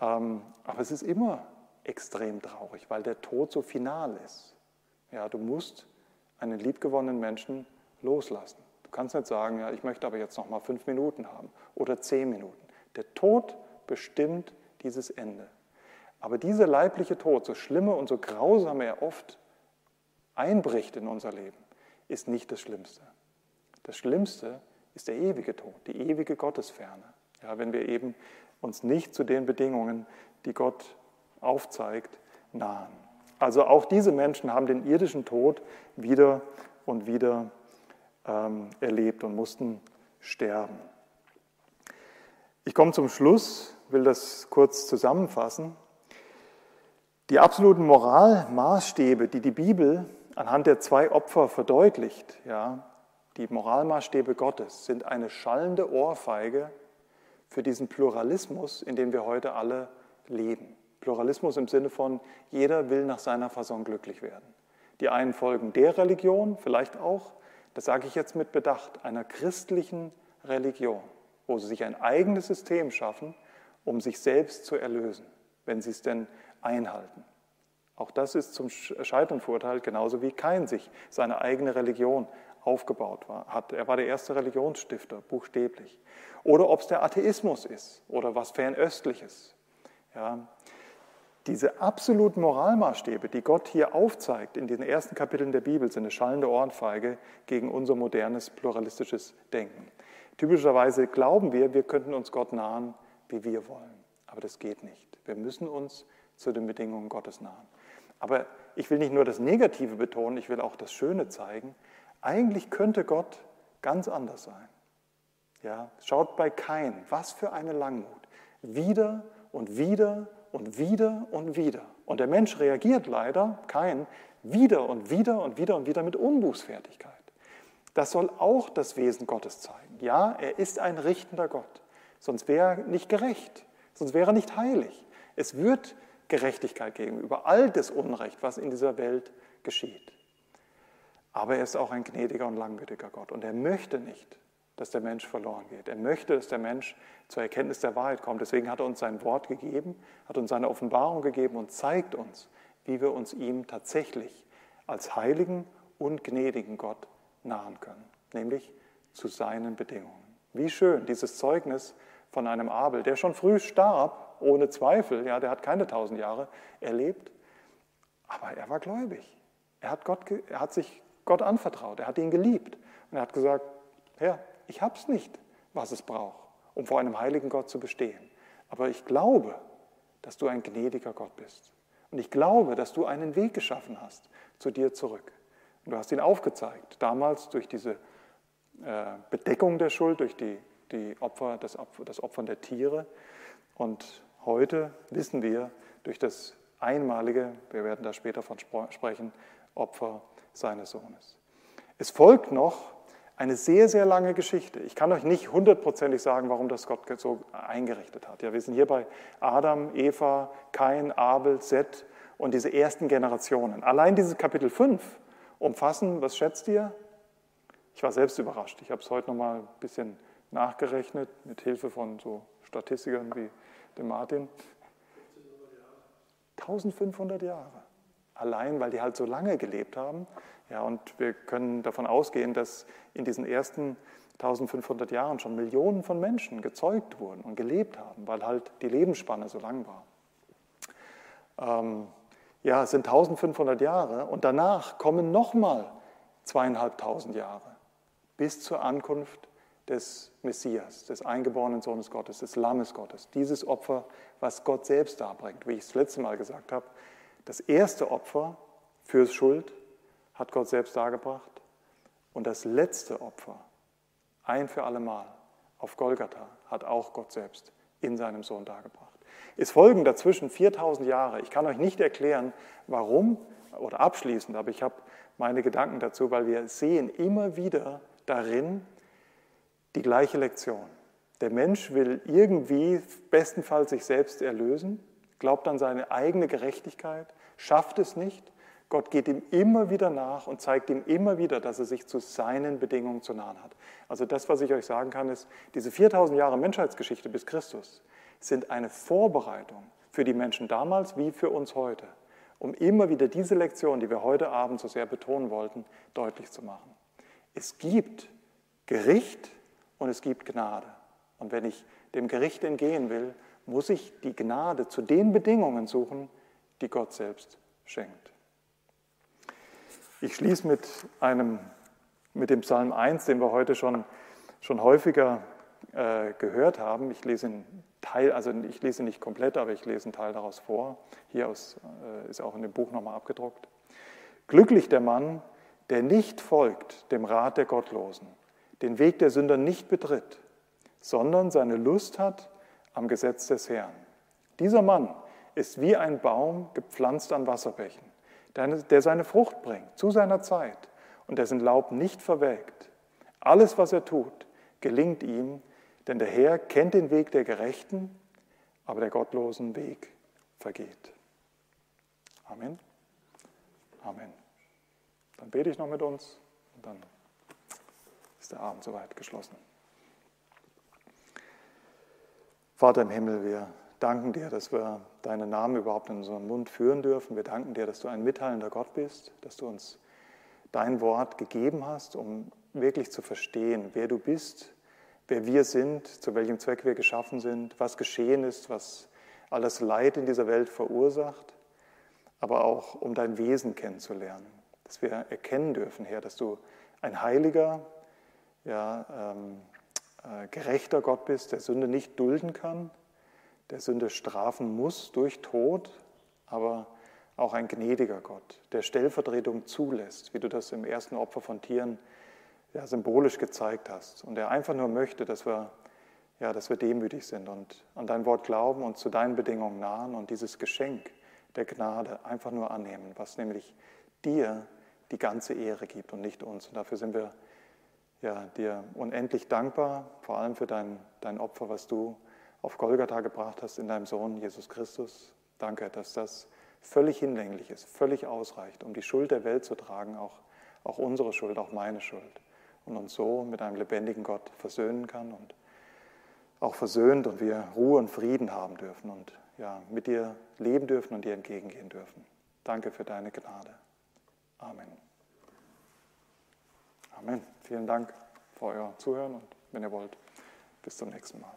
Speaker 1: Ähm, aber es ist immer extrem traurig, weil der Tod so final ist. Ja, du musst einen liebgewonnenen Menschen loslassen. Du kannst nicht sagen, ja, ich möchte aber jetzt noch mal fünf Minuten haben oder zehn Minuten. Der Tod bestimmt dieses Ende. Aber dieser leibliche Tod, so schlimme und so grausam er oft einbricht in unser Leben, ist nicht das Schlimmste. Das Schlimmste ist der ewige Tod, die ewige Gottesferne. Ja, wenn wir eben uns nicht zu den Bedingungen, die Gott aufzeigt, nahen. Also auch diese Menschen haben den irdischen Tod wieder und wieder ähm, erlebt und mussten sterben. Ich komme zum Schluss, will das kurz zusammenfassen. Die absoluten Moralmaßstäbe, die die Bibel anhand der zwei Opfer verdeutlicht, ja, die Moralmaßstäbe Gottes, sind eine schallende Ohrfeige für diesen Pluralismus, in dem wir heute alle leben. Pluralismus im Sinne von, jeder will nach seiner Fasson glücklich werden. Die einen folgen der Religion, vielleicht auch, das sage ich jetzt mit Bedacht, einer christlichen Religion, wo sie sich ein eigenes System schaffen, um sich selbst zu erlösen, wenn sie es denn einhalten. Auch das ist zum Scheitern verurteilt, genauso wie Kain sich seine eigene Religion aufgebaut war, hat. Er war der erste Religionsstifter, buchstäblich. Oder ob es der Atheismus ist oder was Fernöstliches. Ja, diese absoluten Moralmaßstäbe, die Gott hier aufzeigt in den ersten Kapiteln der Bibel, sind eine schallende Ohrenfeige gegen unser modernes pluralistisches Denken. Typischerweise glauben wir, wir könnten uns Gott nahen, wie wir wollen. Aber das geht nicht. Wir müssen uns zu den Bedingungen Gottes nahen. Aber ich will nicht nur das Negative betonen, ich will auch das Schöne zeigen. Eigentlich könnte Gott ganz anders sein. Ja, schaut bei Kain, was für eine Langmut. Wieder und wieder und wieder und wieder. Und der Mensch reagiert leider, kein, wieder und wieder und wieder und wieder mit Unbußfertigkeit. Das soll auch das Wesen Gottes zeigen. Ja, er ist ein richtender Gott. Sonst wäre er nicht gerecht. Sonst wäre er nicht heilig. Es wird Gerechtigkeit geben über all das Unrecht, was in dieser Welt geschieht. Aber er ist auch ein gnädiger und langmütiger Gott. Und er möchte nicht, dass der Mensch verloren geht. Er möchte, dass der Mensch zur Erkenntnis der Wahrheit kommt. Deswegen hat er uns sein Wort gegeben, hat uns seine Offenbarung gegeben und zeigt uns, wie wir uns ihm tatsächlich als heiligen und gnädigen Gott nahen können, nämlich zu seinen Bedingungen. Wie schön dieses Zeugnis von einem Abel, der schon früh starb, ohne Zweifel, ja, der hat keine tausend Jahre erlebt, aber er war gläubig. Er hat, Gott, er hat sich Gott anvertraut, er hat ihn geliebt und er hat gesagt, Herr, ich habe es nicht, was es braucht, um vor einem heiligen Gott zu bestehen. Aber ich glaube, dass du ein gnädiger Gott bist. Und ich glaube, dass du einen Weg geschaffen hast zu dir zurück. Und du hast ihn aufgezeigt, damals durch diese äh, Bedeckung der Schuld, durch die, die Opfer, das, Opfer, das Opfern der Tiere. Und heute wissen wir durch das einmalige, wir werden da später von sprechen, Opfer seines Sohnes. Es folgt noch eine sehr, sehr lange Geschichte. Ich kann euch nicht hundertprozentig sagen, warum das Gott so eingerichtet hat. Ja, wir sind hier bei Adam, Eva, Kain, Abel, Seth und diese ersten Generationen. Allein dieses Kapitel 5 umfassen, was schätzt ihr? Ich war selbst überrascht. Ich habe es heute noch mal ein bisschen nachgerechnet mit Hilfe von so Statistikern wie dem Martin. 1500 Jahre. Allein, weil die halt so lange gelebt haben ja, und wir können davon ausgehen, dass in diesen ersten 1500 Jahren schon Millionen von Menschen gezeugt wurden und gelebt haben, weil halt die Lebensspanne so lang war. Ähm, ja, es sind 1500 Jahre und danach kommen nochmal zweieinhalbtausend Jahre bis zur Ankunft des Messias, des eingeborenen Sohnes Gottes, des Lammes Gottes. Dieses Opfer, was Gott selbst darbringt, wie ich es letzte Mal gesagt habe. Das erste Opfer für Schuld hat Gott selbst dargebracht. Und das letzte Opfer, ein für allemal, auf Golgatha, hat auch Gott selbst in seinem Sohn dargebracht. Es folgen dazwischen 4000 Jahre. Ich kann euch nicht erklären, warum oder abschließend, aber ich habe meine Gedanken dazu, weil wir sehen immer wieder darin die gleiche Lektion. Der Mensch will irgendwie bestenfalls sich selbst erlösen, glaubt an seine eigene Gerechtigkeit, schafft es nicht Gott geht ihm immer wieder nach und zeigt ihm immer wieder, dass er sich zu seinen Bedingungen zu nahen hat. Also das, was ich euch sagen kann, ist, diese 4000 Jahre Menschheitsgeschichte bis Christus sind eine Vorbereitung für die Menschen damals wie für uns heute, um immer wieder diese Lektion, die wir heute Abend so sehr betonen wollten, deutlich zu machen. Es gibt Gericht und es gibt Gnade. Und wenn ich dem Gericht entgehen will, muss ich die Gnade zu den Bedingungen suchen, die Gott selbst schenkt. Ich schließe mit, einem, mit dem Psalm 1, den wir heute schon, schon häufiger äh, gehört haben. Ich lese einen Teil, also ich lese nicht komplett, aber ich lese einen Teil daraus vor. Hier aus, äh, ist auch in dem Buch nochmal abgedruckt. Glücklich der Mann, der nicht folgt dem Rat der Gottlosen, den Weg der Sünder nicht betritt, sondern seine Lust hat am Gesetz des Herrn. Dieser Mann ist wie ein Baum gepflanzt an Wasserbächen, der seine Frucht bringt zu seiner Zeit und dessen Laub nicht verwelkt. Alles, was er tut, gelingt ihm, denn der Herr kennt den Weg der Gerechten, aber der gottlosen Weg vergeht. Amen. Amen. Dann bete ich noch mit uns und dann ist der Abend soweit geschlossen. Vater im Himmel, wir danken dir, dass wir deinen Namen überhaupt in unseren Mund führen dürfen. Wir danken dir, dass du ein mitteilender Gott bist, dass du uns dein Wort gegeben hast, um wirklich zu verstehen, wer du bist, wer wir sind, zu welchem Zweck wir geschaffen sind, was geschehen ist, was alles Leid in dieser Welt verursacht, aber auch um dein Wesen kennenzulernen, dass wir erkennen dürfen, Herr, dass du ein heiliger, ja, ähm, äh, gerechter Gott bist, der Sünde nicht dulden kann, der Sünde strafen muss durch Tod, aber auch ein gnädiger Gott, der Stellvertretung zulässt, wie du das im ersten Opfer von Tieren ja, symbolisch gezeigt hast. Und der einfach nur möchte, dass wir, ja, dass wir demütig sind und an dein Wort glauben und zu deinen Bedingungen nahen und dieses Geschenk der Gnade einfach nur annehmen, was nämlich dir die ganze Ehre gibt und nicht uns. Und dafür sind wir ja, dir unendlich dankbar, vor allem für dein, dein Opfer, was du auf Golgatha gebracht hast in deinem Sohn Jesus Christus. Danke, dass das völlig hinlänglich ist, völlig ausreicht, um die Schuld der Welt zu tragen, auch, auch unsere Schuld, auch meine Schuld und uns so mit einem lebendigen Gott versöhnen kann und auch versöhnt und wir Ruhe und Frieden haben dürfen und ja, mit dir leben dürfen und dir entgegengehen dürfen. Danke für deine Gnade. Amen. Amen. Vielen Dank für euer Zuhören und wenn ihr wollt, bis zum nächsten Mal.